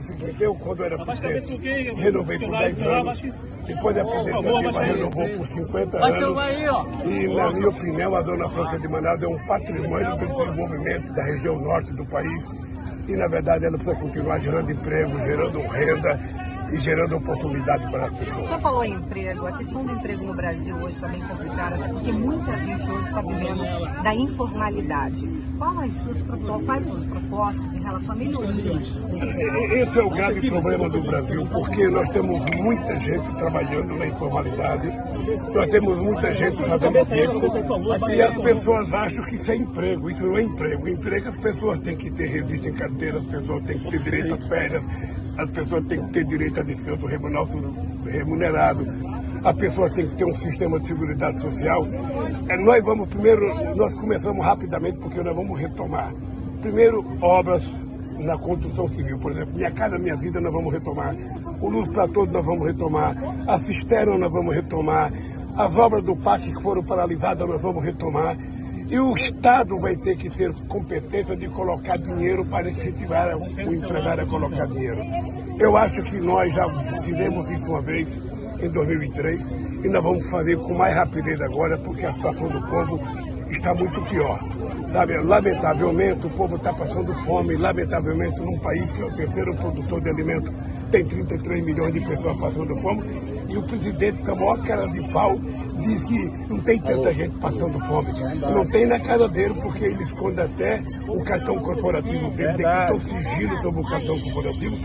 é o seguinte, eu quando era presidente, renovei por 10 anos, depois a presidente Dilma renovou por 50 anos, e na minha opinião a Zona Franca de Manaus é um patrimônio do desenvolvimento da região norte do país, e na verdade ela precisa continuar gerando emprego, gerando renda, e gerando oportunidade para as pessoas. O senhor falou em emprego, a questão do emprego no Brasil hoje está bem complicada, porque muita gente hoje está vivendo da informalidade. Suas quais suas propostas em relação à melhoria desse Esse é o grave problema do Brasil, porque nós temos muita gente trabalhando na informalidade, nós temos muita gente fazendo bico, e as pessoas acham que isso é emprego. Isso não é emprego. Emprego as pessoas têm que ter registro em carteira, as pessoas têm que ter direito às férias, as pessoas têm que ter direito a descanso remunerado, a pessoa tem que ter um sistema de segurança social. É, nós vamos primeiro, nós começamos rapidamente porque nós vamos retomar. Primeiro, obras na construção civil, por exemplo, Minha Casa Minha Vida nós vamos retomar, o Luz para Todos nós vamos retomar, a Cisterna nós vamos retomar, as obras do PAC que foram paralisadas nós vamos retomar. E o Estado vai ter que ter competência de colocar dinheiro para incentivar o empresário a colocar dinheiro. Eu acho que nós já fizemos isso uma vez, em 2003, e nós vamos fazer com mais rapidez agora, porque a situação do povo está muito pior. Sabe, lamentavelmente o povo está passando fome, lamentavelmente num país que é o terceiro produtor de alimento, tem 33 milhões de pessoas passando fome, e o presidente, com a maior cara de pau, diz que não tem tanta gente passando fome. Não tem na casa dele, porque ele esconde até o cartão corporativo dele, tem que ter um sigilo sobre o cartão corporativo,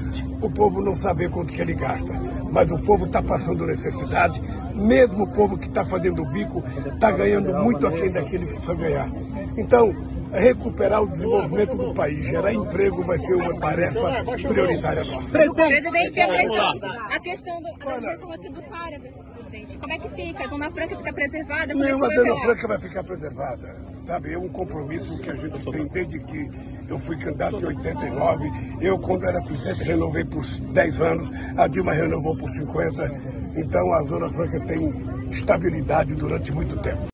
o povo não saber quanto que ele gasta. Mas o povo está passando necessidade, mesmo o povo que está fazendo o bico está ganhando muito aquém daquele que precisa ganhar. Então, recuperar o desenvolvimento do país, gerar emprego vai ser uma tarefa prioritária nossa. Presidente, a questão, a questão do, da reforma tributária, presidente, como é que fica? A Zona Franca fica preservada? É que vai Zona ficar? Franca vai ficar preservada. Sabe, é um compromisso que a gente tem desde que eu fui candidato em 89. Eu, quando era presidente, renovei por 10 anos. A Dilma renovou por 50. Então, a Zona Franca tem estabilidade durante muito tempo.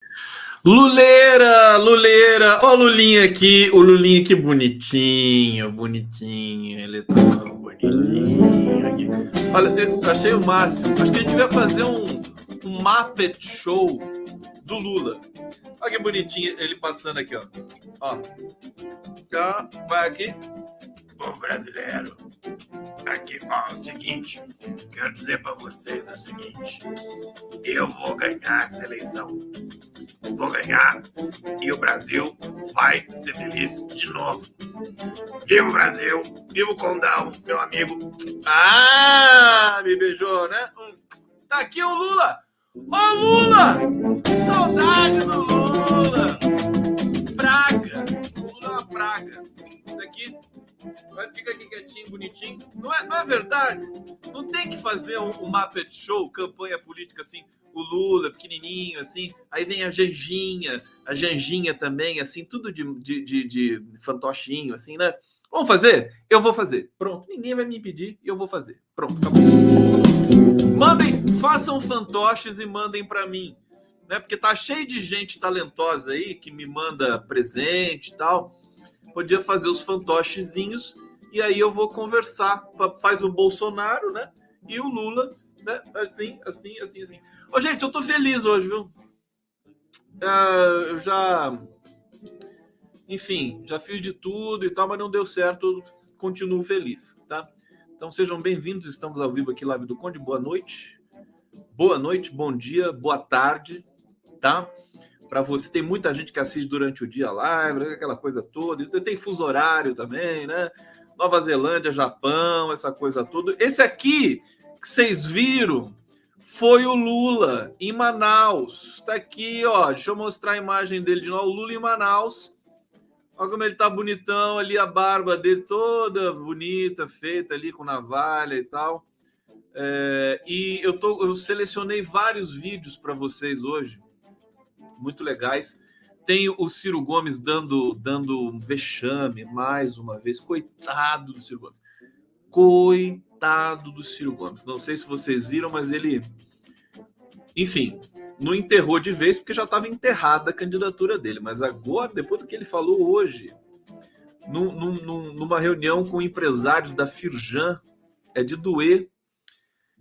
Luleira, Luleira, ó o Lulinha aqui, o Lulinha aqui bonitinho, bonitinho, ele tá bonitinho aqui. Olha, eu achei o máximo. Acho que a gente devia fazer um, um Muppet Show do Lula. Olha que bonitinho ele passando aqui, ó. Ó. Tá, vai aqui. Bom brasileiro, aqui ó, é o seguinte, quero dizer para vocês o seguinte, eu vou ganhar essa eleição vou ganhar e o Brasil vai ser feliz de novo. Viva o Brasil, viva o Condão, meu amigo. Ah, me beijou, né? Hum. Tá aqui o Lula. Ô Lula! Saudade do Lula! Praga! O Lula é uma praga. Tá aqui. Vai, fica aqui quietinho, bonitinho. Não é, não é verdade? Não tem que fazer um, um Muppet Show, campanha política assim, o Lula pequenininho, assim. Aí vem a Janjinha, a Janjinha também, assim, tudo de, de, de, de fantochinho, assim, né? Vamos fazer? Eu vou fazer. Pronto, ninguém vai me impedir e eu vou fazer. Pronto, acabou. Mandem, façam fantoches e mandem para mim. Né? Porque tá cheio de gente talentosa aí que me manda presente e tal podia fazer os fantochezinhos e aí eu vou conversar. Faz o Bolsonaro, né? E o Lula, né? Assim, assim, assim, assim. Ô, gente, eu tô feliz hoje, viu? Uh, eu já. Enfim, já fiz de tudo e tal, mas não deu certo. Continuo feliz, tá? Então sejam bem-vindos. Estamos ao vivo aqui, Live do Conde. Boa noite. Boa noite, bom dia, boa tarde, tá? para você. Tem muita gente que assiste durante o dia a live, aquela coisa toda. Tem fuso horário também, né? Nova Zelândia, Japão, essa coisa toda. Esse aqui que vocês viram foi o Lula em Manaus. Está aqui, ó. Deixa eu mostrar a imagem dele de novo. O Lula em Manaus. Olha como ele tá bonitão ali, a barba dele toda bonita, feita ali com navalha e tal. É, e eu, tô, eu selecionei vários vídeos para vocês hoje muito legais. Tem o Ciro Gomes dando, dando um vexame mais uma vez. Coitado do Ciro Gomes. Coitado do Ciro Gomes. Não sei se vocês viram, mas ele. Enfim, não enterrou de vez porque já estava enterrada a candidatura dele. Mas agora, depois do que ele falou hoje, num, num, numa reunião com empresários da Firjan, é de doer.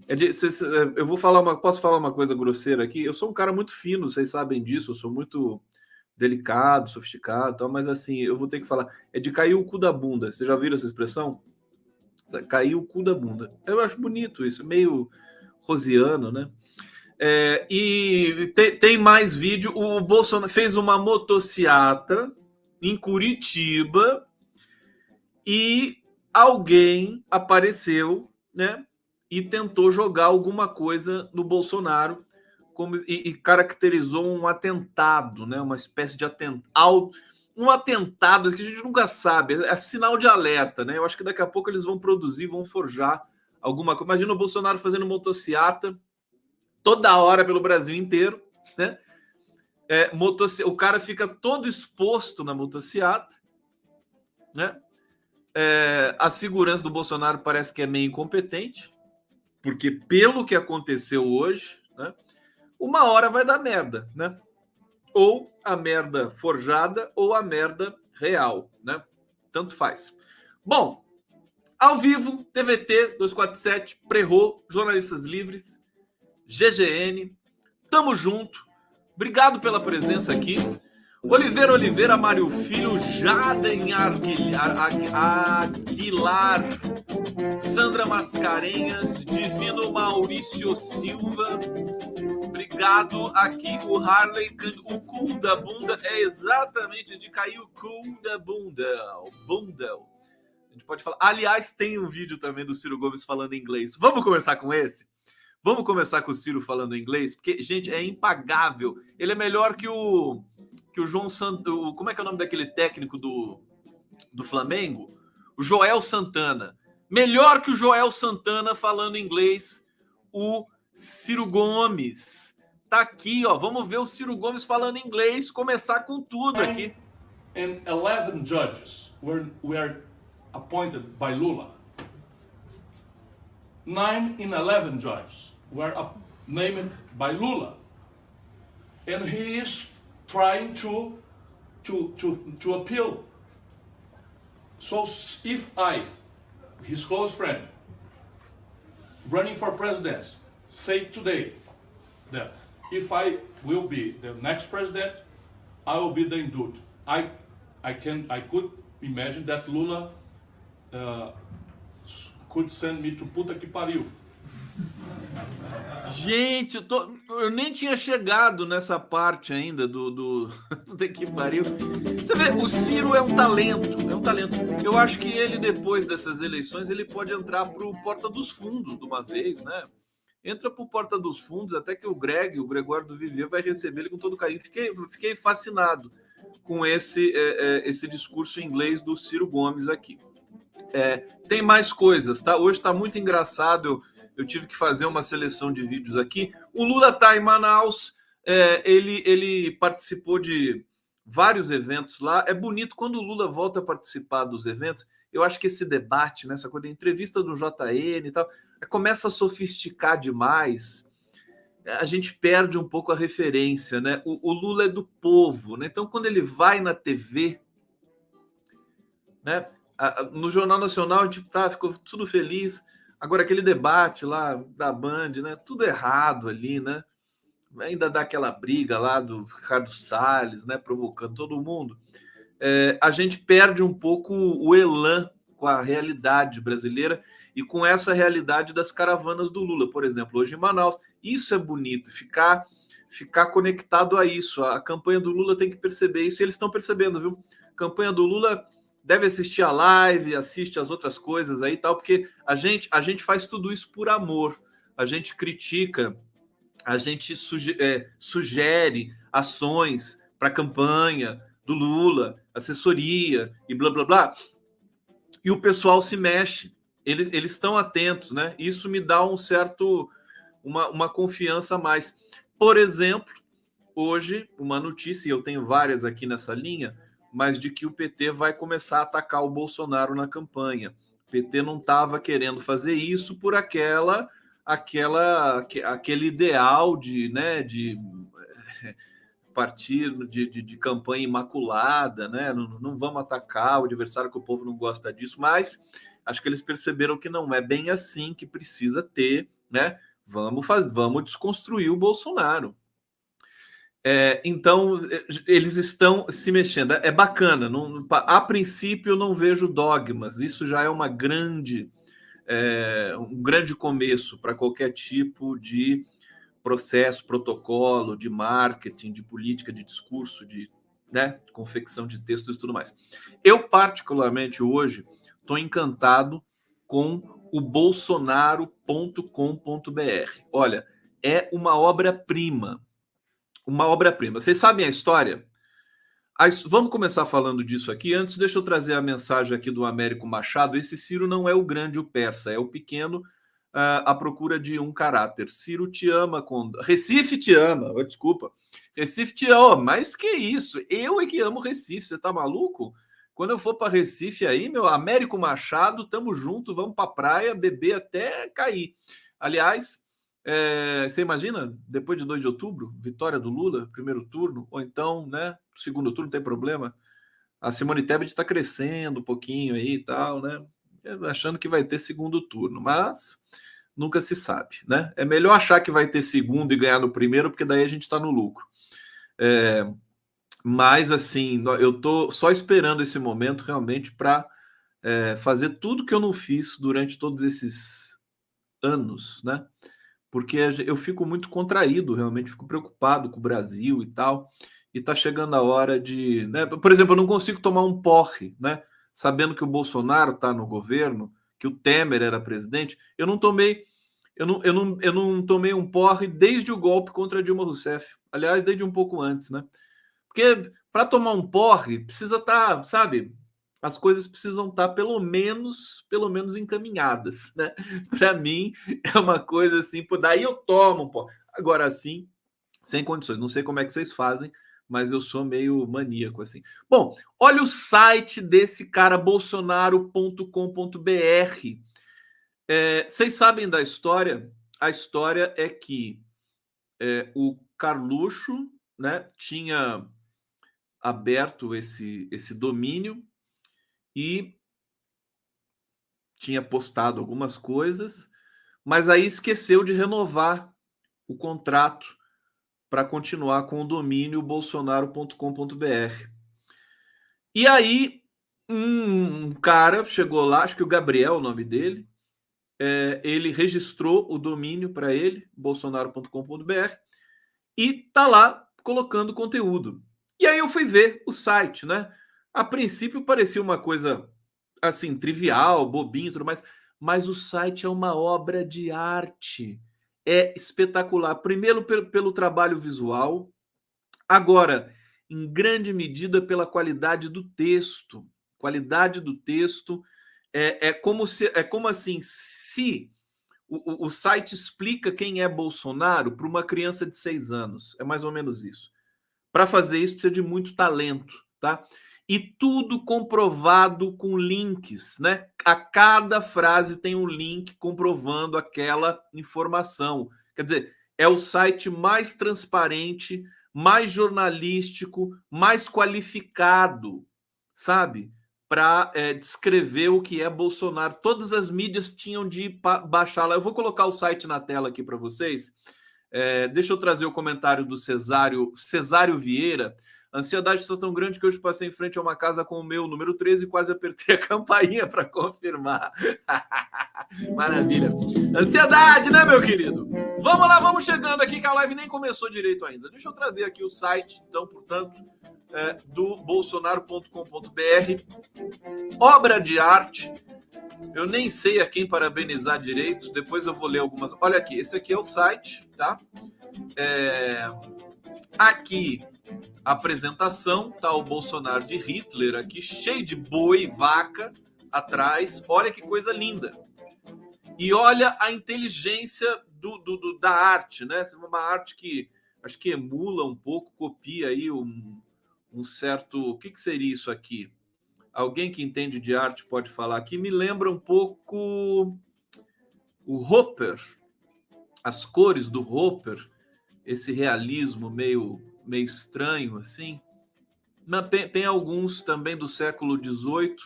É de, é, eu vou falar uma. Posso falar uma coisa grosseira aqui? Eu sou um cara muito fino, vocês sabem disso, eu sou muito delicado, sofisticado, mas assim, eu vou ter que falar. É de cair o cu da bunda. Vocês já viram essa expressão? Cair o cu da bunda. Eu acho bonito isso, meio rosiano, né? É, e tem, tem, mais vídeo. O Bolsonaro fez uma motociata em Curitiba e alguém apareceu, né? E tentou jogar alguma coisa no Bolsonaro como, e, e caracterizou um atentado, né? Uma espécie de atentado. Um atentado que a gente nunca sabe, é sinal de alerta, né? Eu acho que daqui a pouco eles vão produzir, vão forjar alguma coisa. Imagina o Bolsonaro fazendo motociata toda hora pelo Brasil inteiro, né? É, motoci... O cara fica todo exposto na motociata, né? É, a segurança do Bolsonaro parece que é meio incompetente, porque pelo que aconteceu hoje, né? Uma hora vai dar merda, né? Ou a merda forjada ou a merda real, né? Tanto faz. Bom, ao vivo, TVT 247, Prerro, Jornalistas Livres, GGN. Tamo junto. Obrigado pela presença aqui. Oliveira Oliveira, Mário Filho, Jaden Aguilar, Sandra Mascarenhas, Divino Maurício Silva. Obrigado aqui, o Harley, o cu da bunda é exatamente de cair o cu da bunda. Bunda. A gente pode falar. Aliás, tem um vídeo também do Ciro Gomes falando inglês. Vamos começar com esse? Vamos começar com o Ciro falando inglês, porque, gente, é impagável. Ele é melhor que o que o João Santo. Como é que é o nome daquele técnico do, do Flamengo? O Joel Santana. Melhor que o Joel Santana falando inglês, o Ciro Gomes. Tá aqui, ó. Vamos ver o Ciro Gomes falando inglês, começar com tudo aqui. And 11 judges were, were appointed by Lula. Nine in 11 judges were named by Lula. And he is trying to, to, to, to appeal. So if I, his close friend, running for president, say today that if I will be the next president, I will be the indult. I, I can, I could imagine that Lula uh, could send me to puta que pariu. Gente, eu, tô, eu nem tinha chegado nessa parte ainda do, do, do que pariu. Você vê, o Ciro é um talento, é um talento. Eu acho que ele, depois dessas eleições, ele pode entrar para o Porta dos Fundos de uma vez, né? Entra para o Porta dos Fundos, até que o Greg, o Gregório do Viver, vai receber ele com todo carinho. Fiquei, fiquei fascinado com esse, é, é, esse discurso em inglês do Ciro Gomes aqui. É, tem mais coisas, tá? Hoje está muito engraçado. Eu, eu, tive que fazer uma seleção de vídeos aqui. O Lula está em Manaus. É, ele, ele participou de vários eventos lá. É bonito quando o Lula volta a participar dos eventos. Eu acho que esse debate, nessa né, coisa entrevista do JN e tal, começa a sofisticar demais. A gente perde um pouco a referência, né? O, o Lula é do povo, né? Então, quando ele vai na TV, né? no Jornal Nacional, a gente tá, ficou tudo feliz. Agora, aquele debate lá da Band, né? Tudo errado ali, né? Ainda dá aquela briga lá do Ricardo Salles, né? Provocando todo mundo. É, a gente perde um pouco o elan com a realidade brasileira e com essa realidade das caravanas do Lula, por exemplo, hoje em Manaus. Isso é bonito, ficar ficar conectado a isso. A campanha do Lula tem que perceber isso e eles estão percebendo, viu? A campanha do Lula deve assistir a live, assiste as outras coisas aí tal, porque a gente, a gente faz tudo isso por amor. A gente critica, a gente suge é, sugere ações para a campanha do Lula, assessoria e blá blá blá. E o pessoal se mexe, eles, eles estão atentos, né? Isso me dá um certo, uma, uma confiança a mais. Por exemplo, hoje, uma notícia, e eu tenho várias aqui nessa linha, mas de que o PT vai começar a atacar o Bolsonaro na campanha. O PT não estava querendo fazer isso por aquela aquela aquele ideal de, né, de partido de, de, de, campanha imaculada, né? Não, não vamos atacar o adversário que o povo não gosta disso, mas acho que eles perceberam que não é bem assim que precisa ter, né? Vamos fazer, vamos desconstruir o Bolsonaro. É, então eles estão se mexendo. É bacana. Não, a princípio eu não vejo dogmas. Isso já é uma grande, é, um grande começo para qualquer tipo de processo, protocolo, de marketing, de política, de discurso, de né, confecção de textos e tudo mais. Eu, particularmente, hoje, estou encantado com o bolsonaro.com.br. Olha, é uma obra-prima. Uma obra-prima. Vocês sabem a história? Vamos começar falando disso aqui. Antes, deixa eu trazer a mensagem aqui do Américo Machado. Esse Ciro não é o grande, o persa, é o pequeno uh, à procura de um caráter. Ciro te ama, com... Recife te ama, oh, desculpa. Recife te ama, mas que isso? Eu é que amo Recife, você tá maluco? Quando eu for para Recife aí, meu Américo Machado, tamo junto, vamos para praia, beber até cair. Aliás, é, você imagina, depois de 2 de outubro, vitória do Lula, primeiro turno, ou então, né, segundo turno, tem problema. A Simone Tebet está crescendo um pouquinho aí e tal, né? achando que vai ter segundo turno, mas nunca se sabe, né? É melhor achar que vai ter segundo e ganhar no primeiro, porque daí a gente está no lucro. É, mas assim, eu tô só esperando esse momento realmente para é, fazer tudo que eu não fiz durante todos esses anos, né? Porque eu fico muito contraído, realmente fico preocupado com o Brasil e tal. E tá chegando a hora de, né? Por exemplo, eu não consigo tomar um porre, né? sabendo que o Bolsonaro está no governo, que o Temer era presidente, eu não tomei eu não, eu não, eu não tomei um porre desde o golpe contra Dilma Rousseff. Aliás, desde um pouco antes, né? Porque para tomar um porre precisa estar, tá, sabe? As coisas precisam estar tá pelo menos, pelo menos encaminhadas, né? Para mim é uma coisa assim, por daí eu tomo porre. Agora sim, sem condições. Não sei como é que vocês fazem, mas eu sou meio maníaco assim. Bom, olha o site desse cara bolsonaro.com.br. É, vocês sabem da história? A história é que é, o Carluxo né, tinha aberto esse, esse domínio e tinha postado algumas coisas, mas aí esqueceu de renovar o contrato para continuar com o domínio bolsonaro.com.br. E aí, um cara chegou lá, acho que o Gabriel, o nome dele, é, ele registrou o domínio para ele, bolsonaro.com.br, e tá lá colocando conteúdo. E aí eu fui ver o site, né? A princípio parecia uma coisa assim, trivial, bobinho e tudo mais, mas o site é uma obra de arte é espetacular. Primeiro, pelo, pelo trabalho visual, agora, em grande medida, pela qualidade do texto. Qualidade do texto é, é como se é como assim se o, o site explica quem é Bolsonaro para uma criança de seis anos. É mais ou menos isso. Para fazer isso precisa de muito talento, tá? E tudo comprovado com links, né? A cada frase tem um link comprovando aquela informação. Quer dizer, é o site mais transparente, mais jornalístico, mais qualificado, sabe? Para é, descrever o que é Bolsonaro. Todas as mídias tinham de baixar lá. Eu vou colocar o site na tela aqui para vocês. É, deixa eu trazer o comentário do Cesário, Cesário Vieira. Ansiedade está tão grande que hoje passei em frente a uma casa com o meu número 13 e quase apertei a campainha para confirmar. Maravilha. Ansiedade, né, meu querido? Vamos lá, vamos chegando aqui, que a live nem começou direito ainda. Deixa eu trazer aqui o site, então, portanto, é, do bolsonaro.com.br. Obra de arte. Eu nem sei a quem parabenizar direito, depois eu vou ler algumas. Olha aqui, esse aqui é o site, tá? É... Aqui apresentação, tá o Bolsonaro de Hitler aqui, cheio de boi, vaca atrás. Olha que coisa linda. E olha a inteligência do, do, do da arte, né? Uma arte que acho que emula um pouco, copia aí um, um certo. O que, que seria isso aqui? Alguém que entende de arte pode falar aqui. Me lembra um pouco o Hopper, as cores do Hopper, esse realismo meio meio estranho assim. Tem, tem alguns também do século XVIII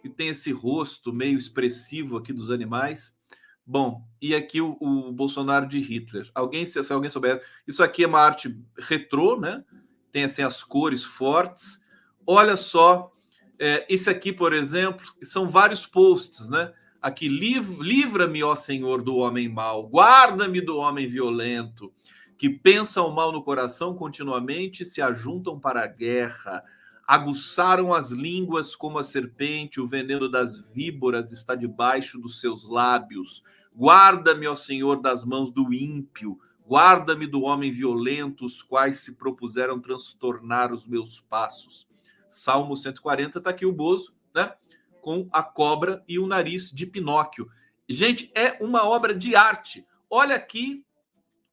que tem esse rosto meio expressivo aqui dos animais. Bom, e aqui o, o Bolsonaro de Hitler. Alguém, se, se alguém souber, isso aqui é uma arte retrô, né? Tem assim as cores fortes. Olha só, é, esse aqui, por exemplo, são vários posts, né? Aqui, livra-me, ó Senhor, do homem mau, guarda-me do homem violento, que pensam o mal no coração continuamente se ajuntam para a guerra. Aguçaram as línguas como a serpente, o veneno das víboras está debaixo dos seus lábios. Guarda-me, ó Senhor, das mãos do ímpio, guarda-me do homem violento, os quais se propuseram transtornar os meus passos. Salmo 140 está aqui o Bozo, né? Com a cobra e o nariz de Pinóquio. Gente, é uma obra de arte. Olha aqui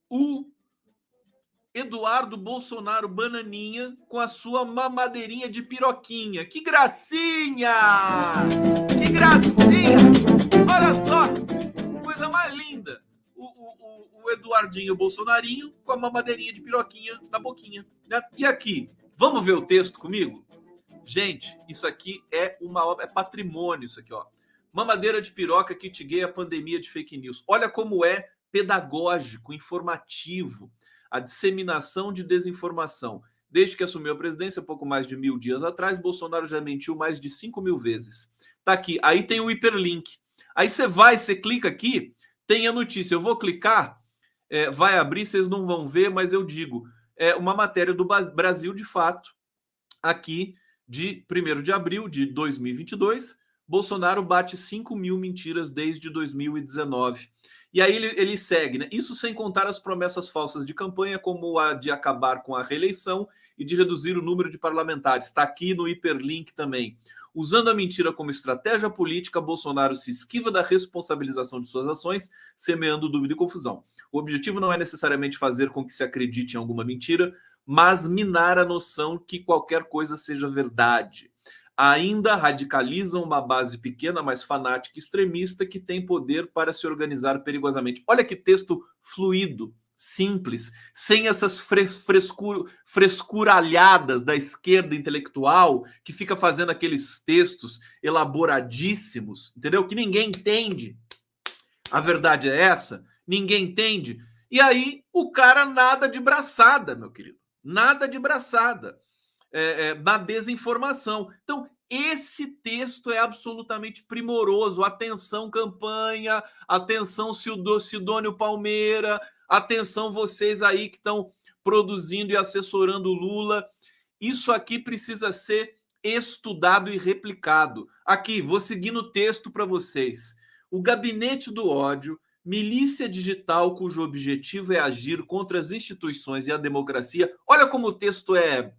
o Eduardo Bolsonaro Bananinha com a sua mamadeirinha de piroquinha. Que gracinha! Que gracinha! Olha só, Eduardinho Bolsonarinho com a mamadeirinha de piroquinha na boquinha. Né? E aqui, vamos ver o texto comigo? Gente, isso aqui é uma obra, é patrimônio isso aqui, ó. Mamadeira de piroca que tiguei a pandemia de fake news. Olha como é pedagógico, informativo a disseminação de desinformação. Desde que assumiu a presidência, pouco mais de mil dias atrás, Bolsonaro já mentiu mais de 5 mil vezes. Tá aqui. Aí tem o hiperlink. Aí você vai, você clica aqui, tem a notícia. Eu vou clicar, é, vai abrir, vocês não vão ver, mas eu digo. É uma matéria do Brasil de fato, aqui de 1 de abril de 2022. Bolsonaro bate 5 mil mentiras desde 2019. E aí ele, ele segue, né? Isso sem contar as promessas falsas de campanha, como a de acabar com a reeleição e de reduzir o número de parlamentares. Está aqui no hiperlink também. Usando a mentira como estratégia política, Bolsonaro se esquiva da responsabilização de suas ações, semeando dúvida e confusão. O objetivo não é necessariamente fazer com que se acredite em alguma mentira, mas minar a noção que qualquer coisa seja verdade ainda radicalizam uma base pequena, mas fanática e extremista que tem poder para se organizar perigosamente. Olha que texto fluido, simples, sem essas frescur frescuralhadas da esquerda intelectual que fica fazendo aqueles textos elaboradíssimos, entendeu? Que ninguém entende. A verdade é essa, ninguém entende. E aí o cara nada de braçada, meu querido, nada de braçada é, é, na desinformação. Então, esse texto é absolutamente primoroso. Atenção, campanha, atenção, Sidônio Palmeira, atenção, vocês aí que estão produzindo e assessorando Lula. Isso aqui precisa ser estudado e replicado. Aqui, vou seguir no texto para vocês. O gabinete do ódio, milícia digital cujo objetivo é agir contra as instituições e a democracia. Olha como o texto é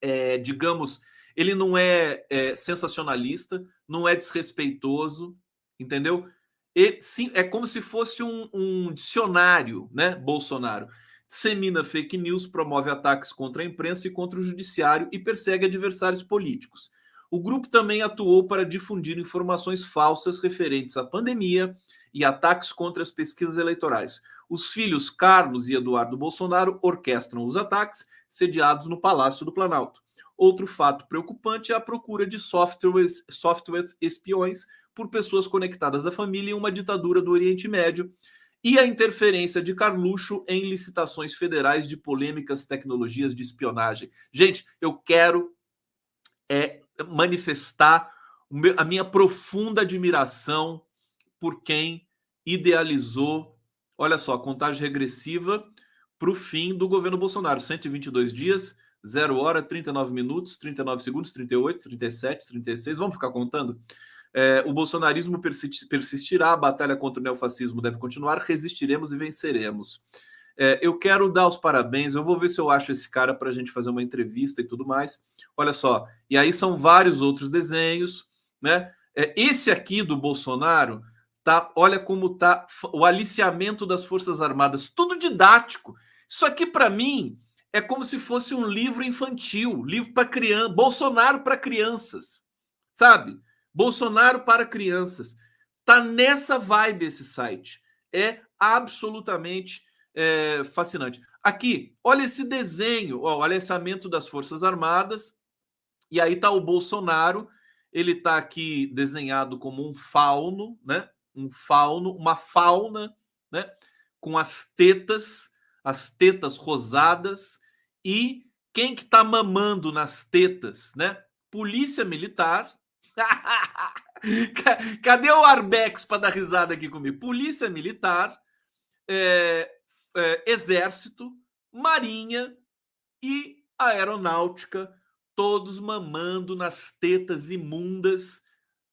é, digamos, ele não é, é, sensacionalista, não é desrespeitoso, entendeu? E, sim, é como se fosse um, um dicionário, né? Bolsonaro dissemina fake news, promove ataques contra a imprensa e contra o judiciário e persegue adversários políticos. O grupo também atuou para difundir informações falsas referentes à pandemia e ataques contra as pesquisas eleitorais. Os filhos Carlos e Eduardo Bolsonaro orquestram os ataques sediados no Palácio do Planalto. Outro fato preocupante é a procura de softwares, softwares espiões por pessoas conectadas à família em uma ditadura do Oriente Médio e a interferência de Carluxo em licitações federais de polêmicas tecnologias de espionagem. Gente, eu quero é, manifestar a minha profunda admiração por quem idealizou, olha só, contagem regressiva para o fim do governo Bolsonaro. 122 dias, 0 hora, 39 minutos, 39 segundos, 38, 37, 36. Vamos ficar contando? É, o bolsonarismo persistirá, a batalha contra o neofascismo deve continuar, resistiremos e venceremos. É, eu quero dar os parabéns, eu vou ver se eu acho esse cara para a gente fazer uma entrevista e tudo mais. Olha só, e aí são vários outros desenhos, né? É, esse aqui do Bolsonaro, tá? Olha como tá o aliciamento das Forças Armadas, tudo didático. Isso aqui, para mim, é como se fosse um livro infantil, livro para criança, Bolsonaro para crianças, sabe? Bolsonaro para crianças. Tá nessa vibe esse site. É absolutamente é, fascinante. Aqui, olha esse desenho, ó, o aliciamento das Forças Armadas, e aí tá o Bolsonaro, ele tá aqui desenhado como um fauno, né? Um fauno, uma fauna, né? Com as tetas, as tetas rosadas e quem que tá mamando nas tetas, né? Polícia Militar. Cadê o Arbex para dar risada aqui comigo? Polícia Militar, é, é, Exército, Marinha e Aeronáutica, todos mamando nas tetas imundas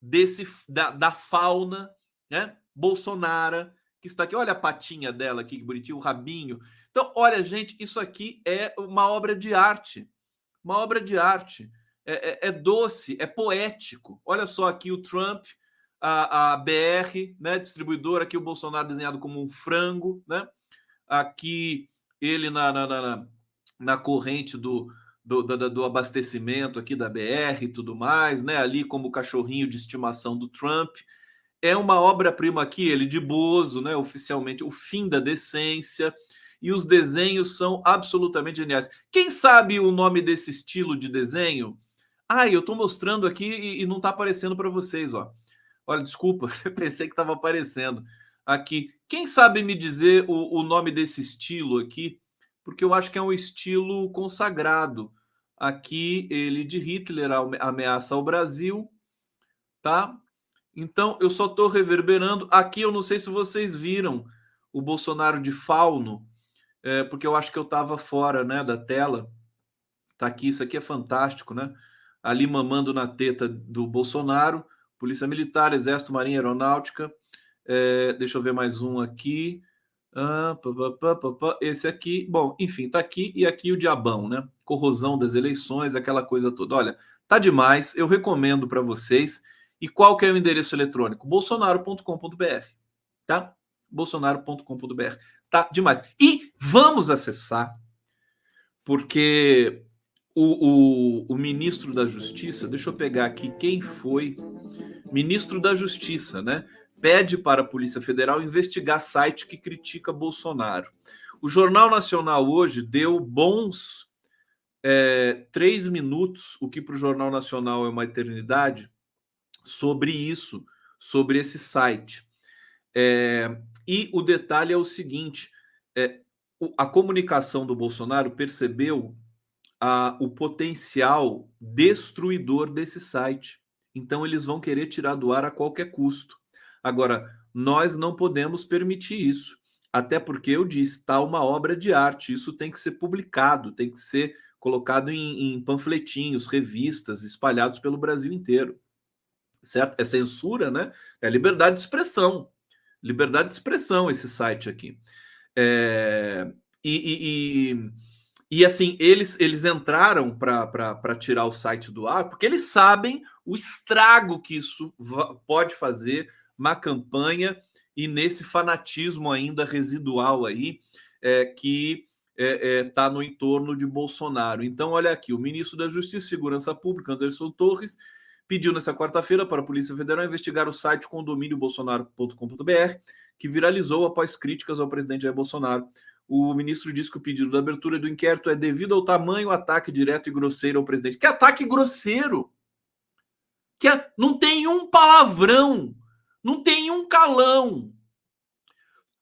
desse da, da fauna, né? Bolsonaro, que está aqui. Olha a patinha dela aqui, que bonitinho, o rabinho. Então, olha, gente, isso aqui é uma obra de arte. Uma obra de arte. É, é, é doce, é poético. Olha só aqui o Trump, a, a BR, né? Distribuidora, aqui o Bolsonaro desenhado como um frango, né? Aqui ele na, na, na, na corrente do, do, do, do, abastecimento aqui da BR e tudo mais, né? Ali como cachorrinho de estimação do Trump. É uma obra-prima aqui, ele de Bozo, né? Oficialmente, o fim da decência. E os desenhos são absolutamente geniais. Quem sabe o nome desse estilo de desenho? Ah, eu estou mostrando aqui e, e não está aparecendo para vocês, ó. Olha, desculpa, pensei que estava aparecendo aqui. Quem sabe me dizer o, o nome desse estilo aqui? Porque eu acho que é um estilo consagrado. Aqui, ele de Hitler ameaça ao Brasil, tá? Então, eu só estou reverberando. Aqui, eu não sei se vocês viram o Bolsonaro de fauno, é, porque eu acho que eu estava fora né, da tela. Tá aqui, isso aqui é fantástico, né? Ali mamando na teta do Bolsonaro, Polícia Militar, Exército, Marinha Aeronáutica. É, deixa eu ver mais um aqui. Ah, pá, pá, pá, esse aqui, bom, enfim, tá aqui e aqui o diabão, né? Corrosão das eleições, aquela coisa toda. Olha, tá demais, eu recomendo para vocês. E qual que é o endereço eletrônico? bolsonaro.com.br, tá? bolsonaro.com.br. Tá demais. E vamos acessar, porque o, o, o ministro da Justiça, deixa eu pegar aqui quem foi ministro da Justiça, né? pede para a Polícia Federal investigar site que critica Bolsonaro. O Jornal Nacional hoje deu bons é, três minutos, o que para o Jornal Nacional é uma eternidade, sobre isso, sobre esse site. É, e o detalhe é o seguinte: é, a comunicação do Bolsonaro percebeu a, o potencial destruidor desse site. Então, eles vão querer tirar do ar a qualquer custo. Agora, nós não podemos permitir isso, até porque eu disse, está uma obra de arte, isso tem que ser publicado, tem que ser colocado em, em panfletinhos, revistas, espalhados pelo Brasil inteiro. Certo? É censura, né? É liberdade de expressão. Liberdade de expressão esse site aqui. É, e, e, e, e, assim, eles, eles entraram para tirar o site do ar porque eles sabem o estrago que isso pode fazer má campanha e nesse fanatismo ainda residual aí é, que está é, é, tá no entorno de Bolsonaro. Então, olha aqui, o ministro da Justiça e Segurança Pública, Anderson Torres, pediu nessa quarta-feira para a Polícia Federal investigar o site condomíniobolsonaro.com.br, que viralizou após críticas ao presidente Jair Bolsonaro. O ministro disse que o pedido da abertura do inquérito é devido ao tamanho ataque direto e grosseiro ao presidente. Que ataque grosseiro! Que é, não tem um palavrão não tem um calão.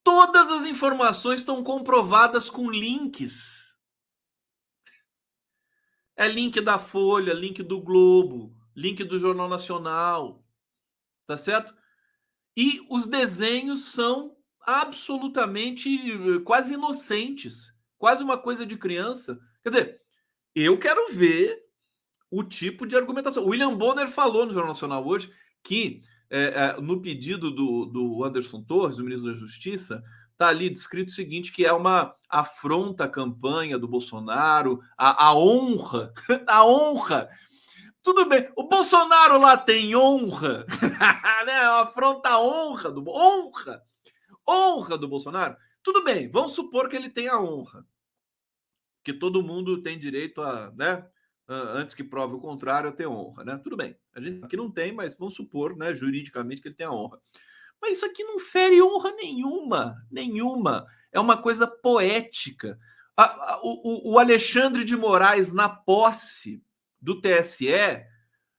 Todas as informações estão comprovadas com links. É link da Folha, link do Globo, link do Jornal Nacional. Tá certo? E os desenhos são absolutamente eh, quase inocentes, quase uma coisa de criança. Quer dizer, eu quero ver o tipo de argumentação. William Bonner falou no Jornal Nacional hoje que é, é, no pedido do, do Anderson Torres, do ministro da Justiça, está ali descrito o seguinte: que é uma afronta à campanha do Bolsonaro, a, a honra, a honra. Tudo bem, o Bolsonaro lá tem honra, né? Afronta a honra do honra, honra do Bolsonaro. Tudo bem, vamos supor que ele tenha honra, que todo mundo tem direito a, né? antes que prove o contrário, ter honra, né? Tudo bem. A gente aqui não tem, mas vamos supor, né, juridicamente que ele tem a honra. Mas isso aqui não fere honra nenhuma, nenhuma. É uma coisa poética. A, a, o, o Alexandre de Moraes, na posse do TSE,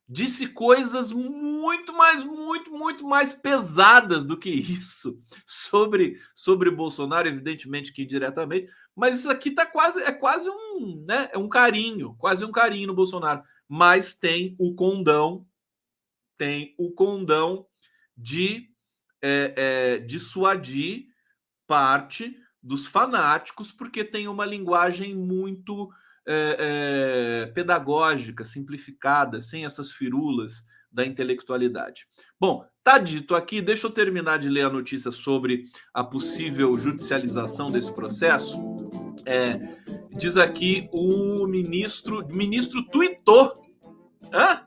disse coisas muito mais, muito, muito mais pesadas do que isso sobre, sobre Bolsonaro, evidentemente que indiretamente, mas isso aqui tá quase é quase um, né, é um carinho, quase um carinho no Bolsonaro, mas tem o condão, tem o condão de é, é, dissuadir parte dos fanáticos, porque tem uma linguagem muito é, é, pedagógica, simplificada, sem essas firulas da intelectualidade. Bom, tá dito aqui, deixa eu terminar de ler a notícia sobre a possível judicialização desse processo. É, diz aqui o ministro, ministro tuitou, hã?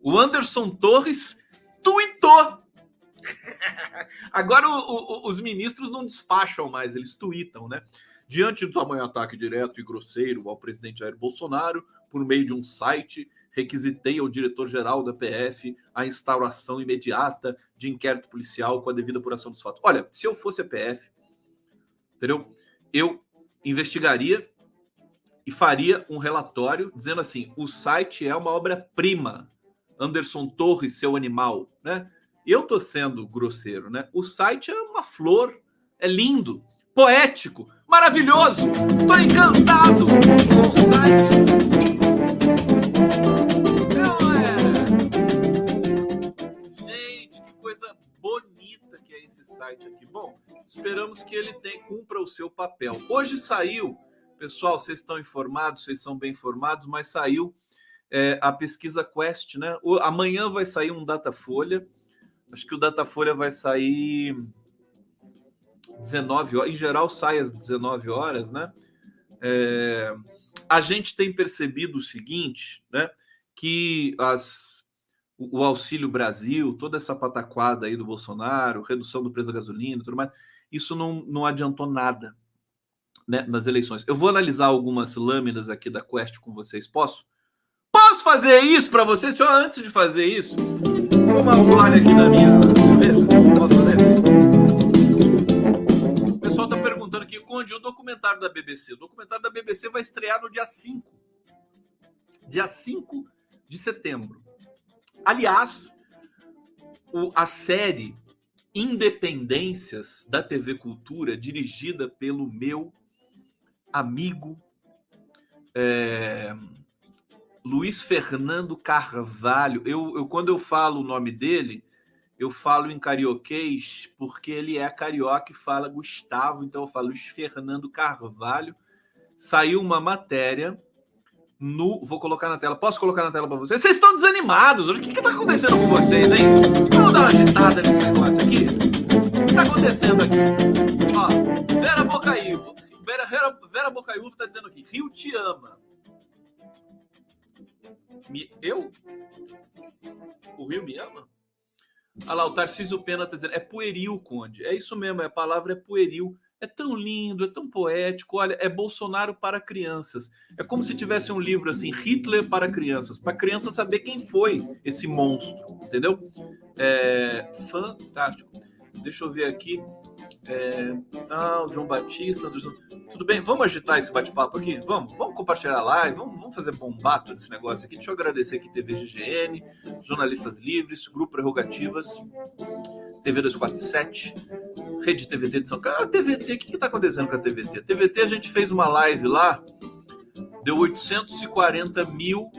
o Anderson Torres tuitou. Agora o, o, os ministros não despacham mais, eles tuitam, né? Diante do tamanho ataque direto e grosseiro ao presidente Jair Bolsonaro, por meio de um site, requisitei ao diretor-geral da PF a instauração imediata de inquérito policial com a devida apuração dos fatos. Olha, se eu fosse a PF, entendeu? Eu investigaria e faria um relatório dizendo assim: o site é uma obra-prima. Anderson Torres, seu animal, né? Eu tô sendo grosseiro, né? O site é uma flor, é lindo, poético, maravilhoso. Tô encantado com o site. Não é? Gente, que coisa bonita que é esse site aqui. Bom, esperamos que ele tenha, cumpra o seu papel. Hoje saiu, pessoal, vocês estão informados, vocês são bem informados, mas saiu é, a pesquisa Quest, né? O, amanhã vai sair um Datafolha. Acho que o Datafolha vai sair 19 horas, em geral sai às 19 horas, né? É, a gente tem percebido o seguinte, né? Que as, o, o Auxílio Brasil, toda essa pataquada aí do Bolsonaro, redução do preço da gasolina tudo mais, isso não, não adiantou nada né, nas eleições. Eu vou analisar algumas lâminas aqui da Quest com vocês, posso? Posso fazer isso para vocês? Só antes de fazer isso, uma aqui na minha Conde, o documentário da BBC. O documentário da BBC vai estrear no dia 5. Dia 5 de setembro. Aliás, o, a série Independências da TV Cultura, dirigida pelo meu amigo é, Luiz Fernando Carvalho. Eu, eu, quando eu falo o nome dele, eu falo em carioquês porque ele é carioca e fala Gustavo, então eu falo Luiz Fernando Carvalho. Saiu uma matéria no. Vou colocar na tela. Posso colocar na tela para vocês? Vocês estão desanimados. O que está acontecendo com vocês, hein? Vamos dar uma agitada nesse negócio aqui? O que está acontecendo aqui? Ó, Vera Bocaiúva. Vera, Vera, Vera Bocaiúva está dizendo aqui: Rio te ama. Me, eu? O Rio me ama? Olha lá, o Tarcísio Pena está dizendo, é pueril, Conde. É isso mesmo, a palavra é pueril. É tão lindo, é tão poético. Olha, é Bolsonaro para crianças. É como se tivesse um livro assim, Hitler para crianças, para criança saber quem foi esse monstro, entendeu? É fantástico. Deixa eu ver aqui. É, ah, o João Batista. Tudo bem? Vamos agitar esse bate-papo aqui? Vamos? Vamos compartilhar a live? Vamos, vamos fazer bombato desse negócio aqui? Deixa eu agradecer aqui TV GGN, Jornalistas Livres, Grupo Prerrogativas, TV 247, Rede TVT de São Paulo. Ah, TVT, o que está acontecendo com a TVT? A TVT a gente fez uma live lá, deu 840 mil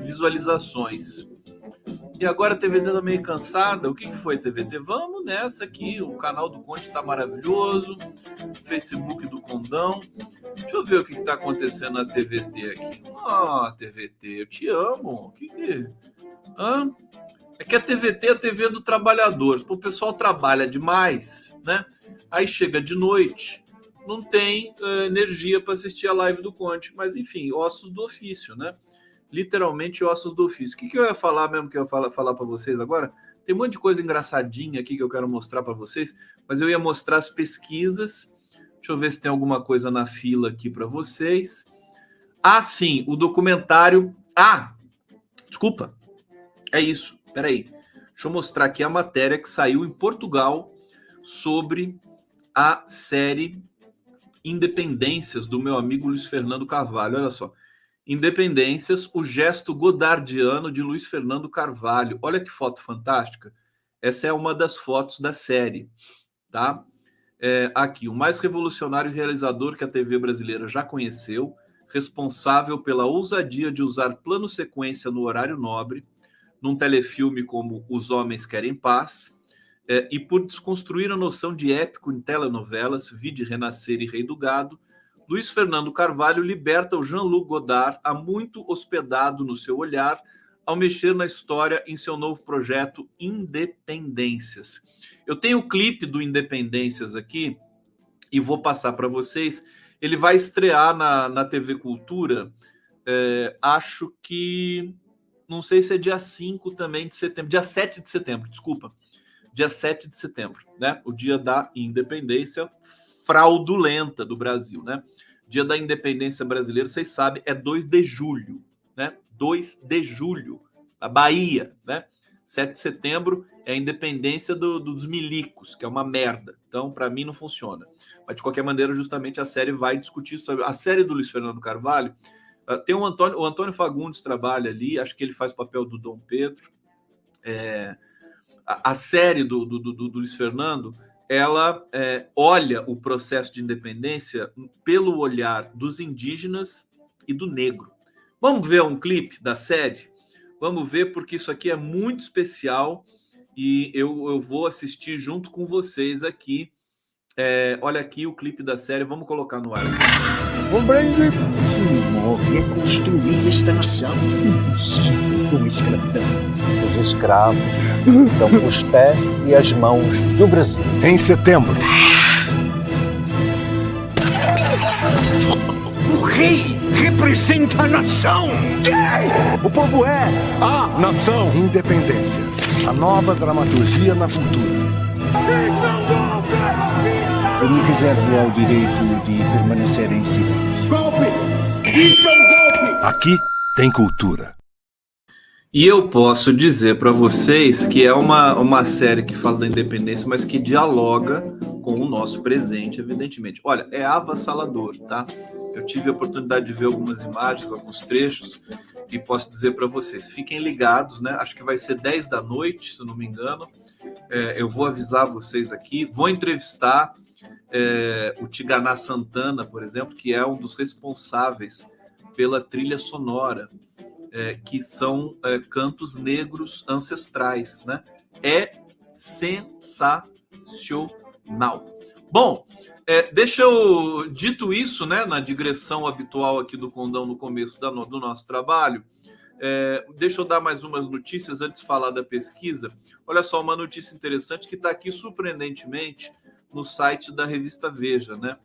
visualizações. E agora a TVT tá meio cansada. O que, que foi, TVT? Vamos nessa aqui. O canal do Conte tá maravilhoso. Facebook do Condão. Deixa eu ver o que, que tá acontecendo na TVT aqui. Ah, TVT, eu te amo. O que que. Hã? É que a TVT é a TV do trabalhador. O pessoal trabalha demais, né? Aí chega de noite, não tem uh, energia para assistir a live do Conte. Mas enfim, ossos do ofício, né? Literalmente ossos do ofício. O que, que eu ia falar mesmo que eu ia falar, falar para vocês agora? Tem um monte de coisa engraçadinha aqui que eu quero mostrar para vocês, mas eu ia mostrar as pesquisas. Deixa eu ver se tem alguma coisa na fila aqui para vocês. Ah, sim, o documentário. Ah, desculpa. É isso. Peraí. Deixa eu mostrar aqui a matéria que saiu em Portugal sobre a série Independências, do meu amigo Luiz Fernando Carvalho. Olha só. Independências, o gesto godardiano de Luiz Fernando Carvalho. Olha que foto fantástica. Essa é uma das fotos da série, tá? É, aqui, o mais revolucionário realizador que a TV brasileira já conheceu, responsável pela ousadia de usar plano sequência no horário nobre, num telefilme como Os Homens Querem Paz, é, e por desconstruir a noção de épico em telenovelas, Vide Renascer e Rei do Gado, Luiz Fernando Carvalho liberta o Jean-Luc Godard, há muito hospedado no seu olhar, ao mexer na história em seu novo projeto Independências. Eu tenho o clipe do Independências aqui e vou passar para vocês. Ele vai estrear na, na TV Cultura, é, acho que. Não sei se é dia 5 também de setembro, dia 7 de setembro, desculpa dia 7 de setembro, né? O dia da independência fraudulenta do Brasil, né? Dia da independência brasileira, vocês sabem, é 2 de julho, né? 2 de julho, a Bahia, né? 7 de setembro é a independência do, dos milicos, que é uma merda. Então, para mim, não funciona. Mas, de qualquer maneira, justamente a série vai discutir isso. A série do Luiz Fernando Carvalho uh, tem um Antônio, o Antônio Fagundes trabalha ali, acho que ele faz o papel do Dom Pedro. É, a, série do, do, do, do, Luiz Fernando ela é, olha o processo de independência pelo olhar dos indígenas e do negro. Vamos ver um clipe da série? Vamos ver, porque isso aqui é muito especial e eu, eu vou assistir junto com vocês aqui. É, olha aqui o clipe da série, vamos colocar no ar. Compreende? Reconstruir esta nação impossível com escravidão escravos são os pés e as mãos do Brasil. Em setembro. O rei representa a nação. O povo é a nação. Independências. A nova dramaturgia na cultura. Eu me reservo ao direito de permanecer em silêncio. Golpe! Isso é um golpe! Aqui tem cultura. E eu posso dizer para vocês que é uma, uma série que fala da independência, mas que dialoga com o nosso presente, evidentemente. Olha, é avassalador, tá? Eu tive a oportunidade de ver algumas imagens, alguns trechos, e posso dizer para vocês, fiquem ligados, né? Acho que vai ser 10 da noite, se não me engano. É, eu vou avisar vocês aqui, vou entrevistar é, o Tiganá Santana, por exemplo, que é um dos responsáveis pela trilha sonora é, que são é, cantos negros ancestrais, né? É sensacional. Bom, é, deixa eu, dito isso, né, na digressão habitual aqui do Condão no começo da, do nosso trabalho, é, deixa eu dar mais umas notícias antes de falar da pesquisa. Olha só, uma notícia interessante que está aqui surpreendentemente no site da revista Veja, né?